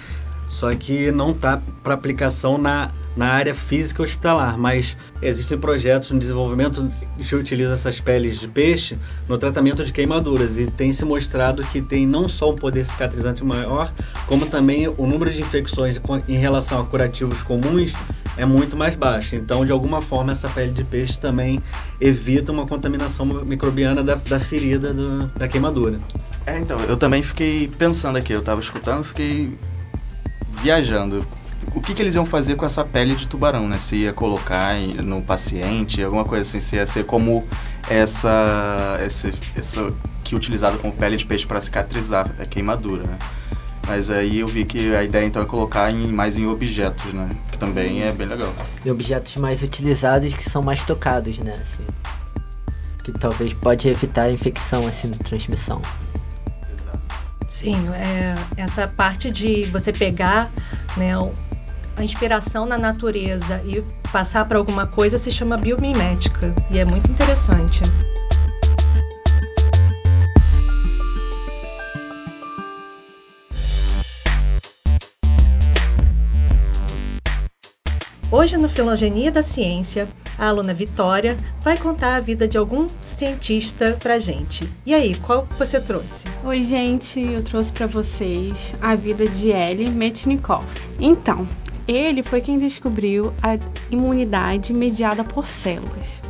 só que não tá para aplicação na na área física hospitalar, mas existem projetos no desenvolvimento que utilizam essas peles de peixe no tratamento de queimaduras e tem se mostrado que tem não só um poder cicatrizante maior, como também o número de infecções em relação a curativos comuns é muito mais baixo. Então, de alguma forma, essa pele de peixe também evita uma contaminação microbiana da, da ferida do, da queimadura. É, então, eu também fiquei pensando aqui, eu estava escutando, fiquei viajando o que, que eles iam fazer com essa pele de tubarão, né? Se ia colocar no paciente, alguma coisa assim, se ia ser como essa, essa, essa que é utilizada como pele de peixe para cicatrizar a queimadura, né? Mas aí eu vi que a ideia então é colocar em, mais em objetos, né? Que também é bem legal. E objetos mais utilizados que são mais tocados, né? Assim, que talvez pode evitar a infecção, assim, transmissão. Sim, é, essa parte de você pegar né, a inspiração na natureza e passar para alguma coisa se chama biomimética e é muito interessante. Hoje, no Filogenia da Ciência, a aluna Vitória vai contar a vida de algum cientista pra gente. E aí, qual você trouxe? Oi, gente, eu trouxe para vocês a vida de Ellie Metnikov. Então, ele foi quem descobriu a imunidade mediada por células.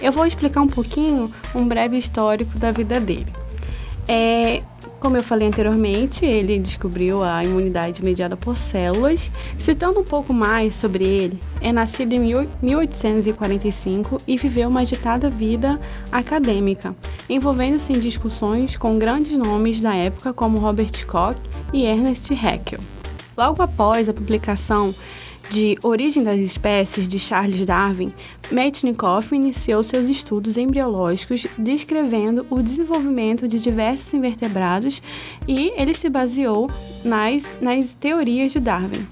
Eu vou explicar um pouquinho, um breve histórico da vida dele. É, como eu falei anteriormente, ele descobriu a imunidade mediada por células. Citando um pouco mais sobre ele, é nascido em 1845 e viveu uma agitada vida acadêmica, envolvendo-se em discussões com grandes nomes da época como Robert Koch e Ernest Haeckel. Logo após a publicação de Origem das Espécies de Charles Darwin, Metchnikoff iniciou seus estudos embriológicos descrevendo o desenvolvimento de diversos invertebrados e ele se baseou nas, nas teorias de Darwin.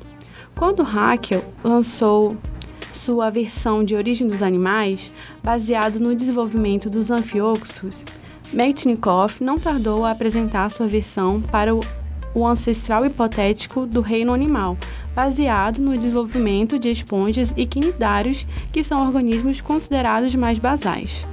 Quando Haeckel lançou sua versão de Origem dos Animais, baseado no desenvolvimento dos anfíoxos, Metchnikoff não tardou a apresentar sua versão para o o ancestral hipotético do reino animal, baseado no desenvolvimento de esponjas e quinidários, que são organismos considerados mais basais.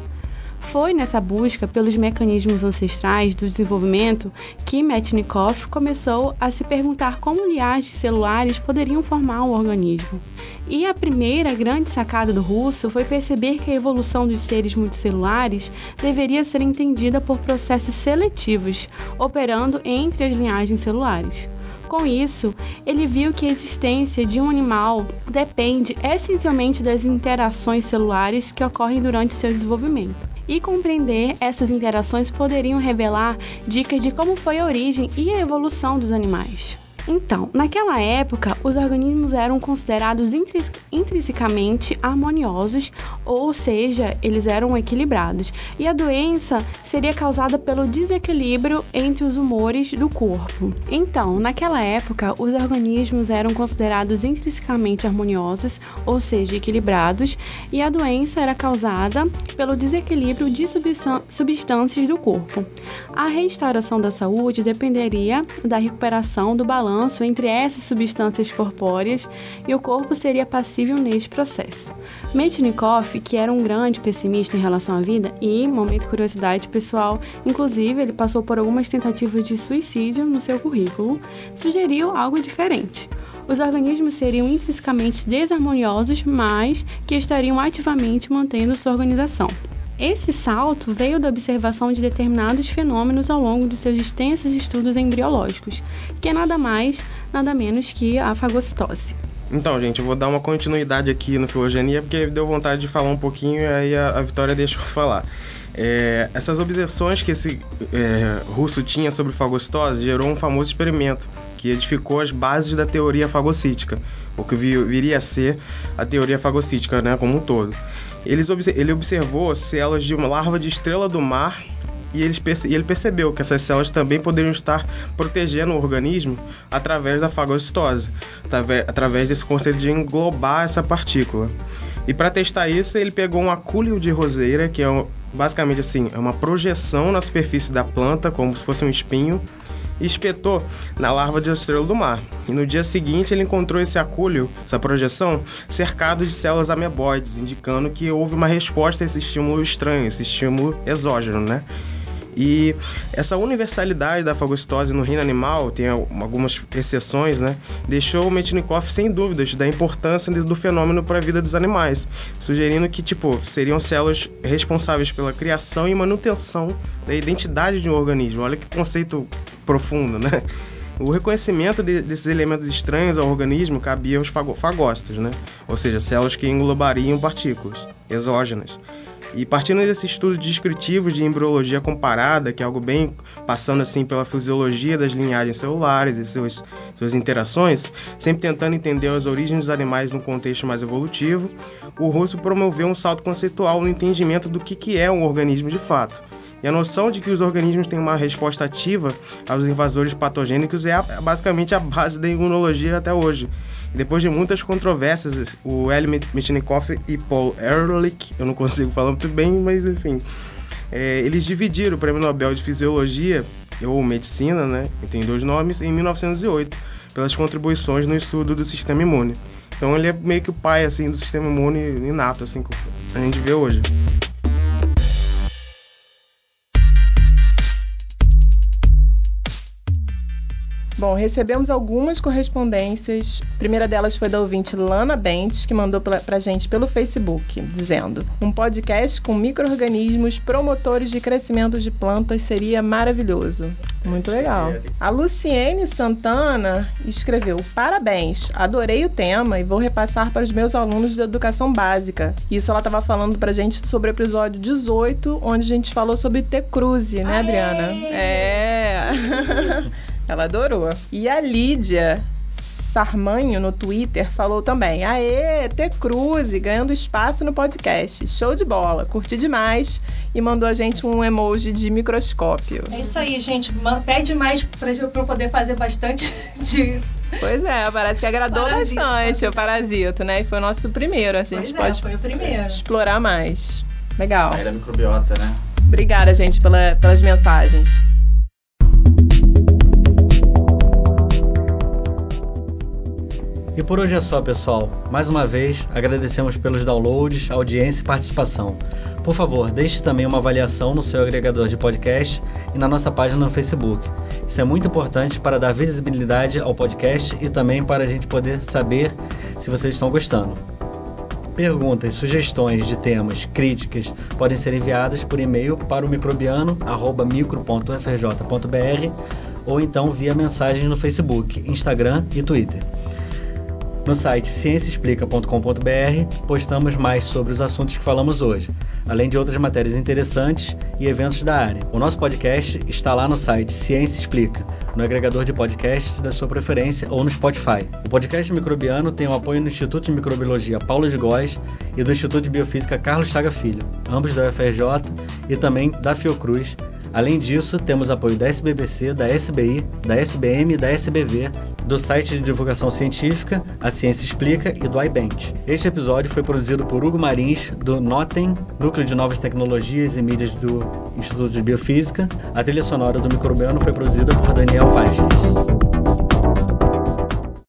Foi nessa busca pelos mecanismos ancestrais do desenvolvimento que Metchnikoff começou a se perguntar como linhagens celulares poderiam formar um organismo. E a primeira grande sacada do russo foi perceber que a evolução dos seres multicelulares deveria ser entendida por processos seletivos, operando entre as linhagens celulares. Com isso, ele viu que a existência de um animal depende essencialmente das interações celulares que ocorrem durante seu desenvolvimento. E compreender essas interações poderiam revelar dicas de como foi a origem e a evolução dos animais. Então, naquela época, os organismos eram considerados intrinsecamente harmoniosos, ou seja, eles eram equilibrados, e a doença seria causada pelo desequilíbrio entre os humores do corpo. Então, naquela época, os organismos eram considerados intrinsecamente harmoniosos, ou seja, equilibrados, e a doença era causada pelo desequilíbrio de substâncias do corpo. A restauração da saúde dependeria da recuperação do balanço balanço entre essas substâncias corpóreas e o corpo seria passível neste processo. Metchnikoff, que era um grande pessimista em relação à vida e, momento curiosidade pessoal, inclusive ele passou por algumas tentativas de suicídio no seu currículo, sugeriu algo diferente. Os organismos seriam intrinsecamente desarmoniosos, mas que estariam ativamente mantendo sua organização. Esse salto veio da observação de determinados fenômenos ao longo de seus extensos estudos embriológicos, que é nada mais, nada menos que a fagocitose. Então, gente, eu vou dar uma continuidade aqui no Filogenia, porque deu vontade de falar um pouquinho e aí a, a Vitória deixou falar. É, essas observações que esse é, russo tinha sobre fagocitose gerou um famoso experimento que edificou as bases da teoria fagocítica, o que viria a ser a teoria fagocítica né, como um todo. Eles, ele observou células de uma larva de estrela do mar e, eles, e ele percebeu que essas células também poderiam estar protegendo o organismo através da fagocitose, através desse conceito de englobar essa partícula. E para testar isso, ele pegou um acúleo de roseira, que é basicamente assim, é uma projeção na superfície da planta, como se fosse um espinho, espetou na larva de estrela do mar. E no dia seguinte ele encontrou esse acúleo, essa projeção, cercado de células ameboides, indicando que houve uma resposta a esse estímulo estranho, esse estímulo exógeno, né? E essa universalidade da fagocitose no reino animal, tem algumas exceções, né? Deixou o Metchnikoff sem dúvidas da importância do fenômeno para a vida dos animais, sugerindo que, tipo, seriam células responsáveis pela criação e manutenção da identidade de um organismo. Olha que conceito profundo, né? O reconhecimento de, desses elementos estranhos ao organismo cabia aos fagócitos, né? Ou seja, células que englobariam partículas exógenas. E partindo desse estudo descritivo de embriologia comparada, que é algo bem passando assim pela fisiologia das linhagens celulares e seus, suas interações, sempre tentando entender as origens dos animais num contexto mais evolutivo, o Russo promoveu um salto conceitual no entendimento do que, que é um organismo de fato. E a noção de que os organismos têm uma resposta ativa aos invasores patogênicos é basicamente a base da imunologia até hoje. Depois de muitas controvérsias, o Eli Metchnikoff e Paul Ehrlich, eu não consigo falar muito bem, mas enfim, é, eles dividiram o Prêmio Nobel de Fisiologia ou Medicina, né, tem dois nomes, em 1908, pelas contribuições no estudo do sistema imune. Então ele é meio que o pai assim do sistema imune inato, assim que a gente vê hoje. Bom, recebemos algumas correspondências. A primeira delas foi da ouvinte Lana Bentes, que mandou pra, pra gente pelo Facebook, dizendo: Um podcast com micro-organismos promotores de crescimento de plantas seria maravilhoso. Muito legal. A Luciene Santana escreveu: Parabéns, adorei o tema e vou repassar para os meus alunos de educação básica. Isso ela estava falando pra gente sobre o episódio 18, onde a gente falou sobre T. Cruze, né, Adriana? Aê! É. Ela adorou. E a Lídia Sarmanho no Twitter falou também: Aê, T Cruze ganhando espaço no podcast. Show de bola, curti demais. E mandou a gente um emoji de microscópio. É isso aí, gente. Pede mais pra eu poder fazer bastante de. Pois é, parece que agradou Parasito, bastante o parasito, né? E foi o nosso primeiro. A gente Pois é, pode foi o primeiro. explorar mais. Legal. Sair da microbiota, né? Obrigada, gente, pela, pelas mensagens. E por hoje é só, pessoal. Mais uma vez, agradecemos pelos downloads, audiência e participação. Por favor, deixe também uma avaliação no seu agregador de podcast e na nossa página no Facebook. Isso é muito importante para dar visibilidade ao podcast e também para a gente poder saber se vocês estão gostando. Perguntas, sugestões de temas, críticas podem ser enviadas por e-mail para o microbiano@micro.frj.br ou então via mensagens no Facebook, Instagram e Twitter. No site cienciaexplica.com.br postamos mais sobre os assuntos que falamos hoje, além de outras matérias interessantes e eventos da área. O nosso podcast está lá no site Ciência Explica, no agregador de podcasts da sua preferência ou no Spotify. O podcast microbiano tem o apoio do Instituto de Microbiologia Paulo de Góes e do Instituto de Biofísica Carlos Chaga Filho, ambos da UFRJ e também da Fiocruz. Além disso, temos apoio da SBBC, da SBI, da SBM e da SBV, do site de divulgação científica, a Ciência Explica e do iBent. Este episódio foi produzido por Hugo Marins, do NOTEM, Núcleo de Novas Tecnologias e Mídias do Instituto de Biofísica. A trilha sonora do Microbiano foi produzida por Daniel Vasquez.